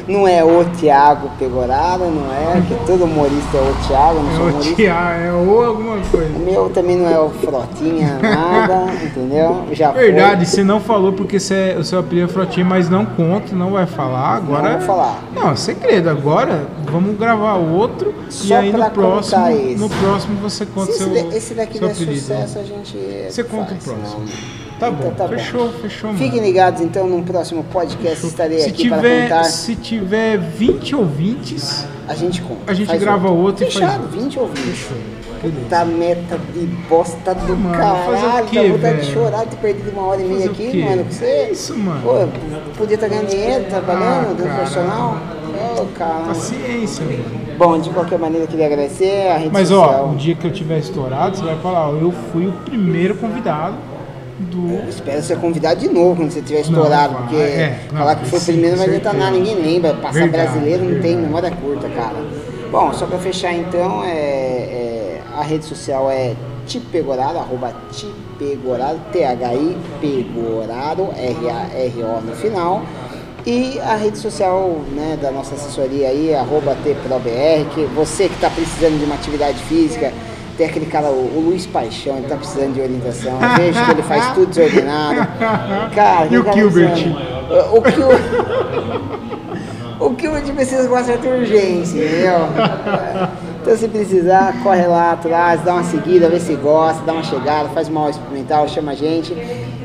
não é o Thiago Pegoraro, não é, que todo humorista é o Thiago, não É sou o humorista. É ou alguma coisa. O meu também não é o Frotinha, nada, entendeu? Já Verdade, foi. você não falou porque você é- o seu apelido é Frotinha, mas não conta, não vai falar. Agora. Não vou falar. Não, é segredo. Agora vamos gravar outro e Só aí no próximo, esse. no próximo você conta Se seu, esse daqui seu der apelido. sucesso, a gente. Você conta o faz, próximo. não. Tá bom, Então tá bom. fechou, fechou. mano. Fiquem ligados então no próximo podcast. Estarei se aqui tiver, para contar. se tiver 20 ouvintes, A gente conta. a gente Faz grava outro e faz Fechado, outro. 20 ou 20. fechou. Beleza. Tá meta de bosta do Mano, caralho. quê, Dá vontade de chorar de ter perdido uma hora e meia Fazer aqui, mano. Você, É isso, mano. Pô, podia estar ganhando dinheiro, trabalhando, Ah, dando cara. profissional. Ô, cara. Paciência, mano. Bom, de qualquer maneira, eu queria agradecer a rede Mas social. ó, o dia que eu tiver estourado, você vai falar, ó, eu fui o primeiro convidado do. Espero ser convidado de novo quando você tiver estourado, vai, porque é, não, falar que foi o sim, primeiro não vai adiantar nada, ninguém lembra. Passar Verdade, brasileiro não tem verdade. memória curta, cara. Bom, só pra fechar então, é, é, a rede social é Tipegorado, arroba Tipegorado, T-H-I Pegorado, R-A-R-O no final. E a rede social né, da nossa assessoria aí, arroba TProBR, que você que está precisando de uma atividade física, tem aquele cara, o, o Luiz Paixão, ele tá precisando de orientação. Eu vejo que ele faz tudo desordenado. Cara, E o cara Gilbert? O, o Gilbert. O que o precisa com uma certa urgência, entendeu? Então se precisar, corre lá atrás, dá uma seguida, vê se gosta, dá uma chegada, faz uma aula experimental, chama a gente.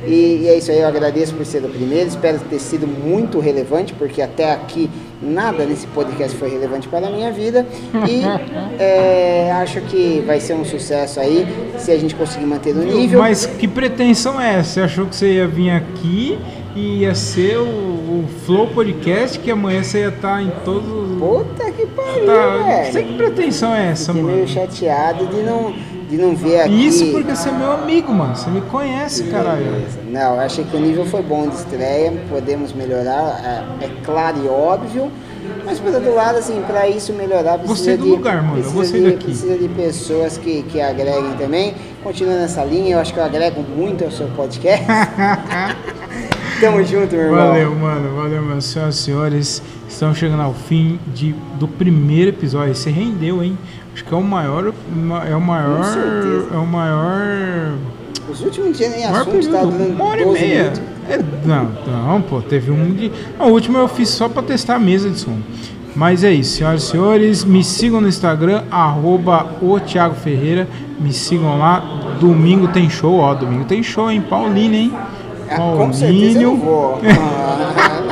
E, e é isso aí, eu agradeço por ser o primeiro, espero ter sido muito relevante, porque até aqui nada nesse podcast foi relevante para a minha vida. E é, (laughs) acho que vai ser um sucesso aí, se a gente conseguir manter no nível. Mas que pretensão é essa? Você achou que você ia vir aqui e ia ser o, o Flow Podcast, que amanhã você ia estar em todos os. Puta que pariu, Tá, velho. sei que pretensão é essa, Fiquei meio mano. chateado de não, de não ver aqui. Isso porque você é meu amigo, mano. Você me conhece, caralho. Não, eu achei que o nível foi bom de estreia, podemos melhorar, é, é claro e óbvio. Mas por outro lado, assim, para isso melhorar precisa Gostei do de, lugar, mano, precisa gostei de, daqui. Precisa de pessoas que, que agreguem também. Continuando nessa linha, eu acho que eu agrego muito ao seu podcast. (laughs) Tamo junto, meu irmão. Valeu, mano. Valeu, meus senhoras e senhores. Estamos chegando ao fim de, do primeiro episódio. Você rendeu, hein? Acho que é o maior. É o maior. É o maior. Os últimos dias em maior assuntos tá período. durando Uma hora e 12 meia. É, não, não, pô. Teve um de. Não, o último eu fiz só pra testar a mesa de som. Mas é isso, senhoras e senhores. Me sigam no Instagram, arroba o Thiago Ferreira. Me sigam lá. Domingo tem show, ó. Domingo tem show, hein? Paulínia, hein? Ah, com certeza eu vou. (laughs)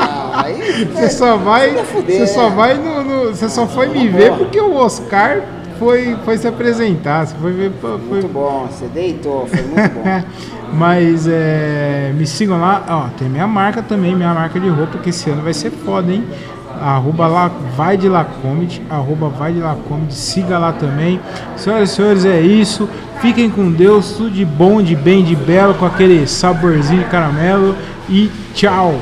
Ah, aí, Você só vai, você só né? vai no, no- você só foi me ver porque o Oscar foi, foi se apresentar. Você foi ver, foi, Muito bom, você deitou, foi muito bom. (laughs) Mas é, me sigam lá, ó, tem minha marca também, minha marca de roupa, que esse ano vai ser foda, hein? Arroba lá, vai de lá comedy, arroba vai de lá comedy, siga lá também. Senhoras e senhores, é isso. Fiquem com Deus, tudo de bom, de bem, de belo, com aquele saborzinho de caramelo. E tchau!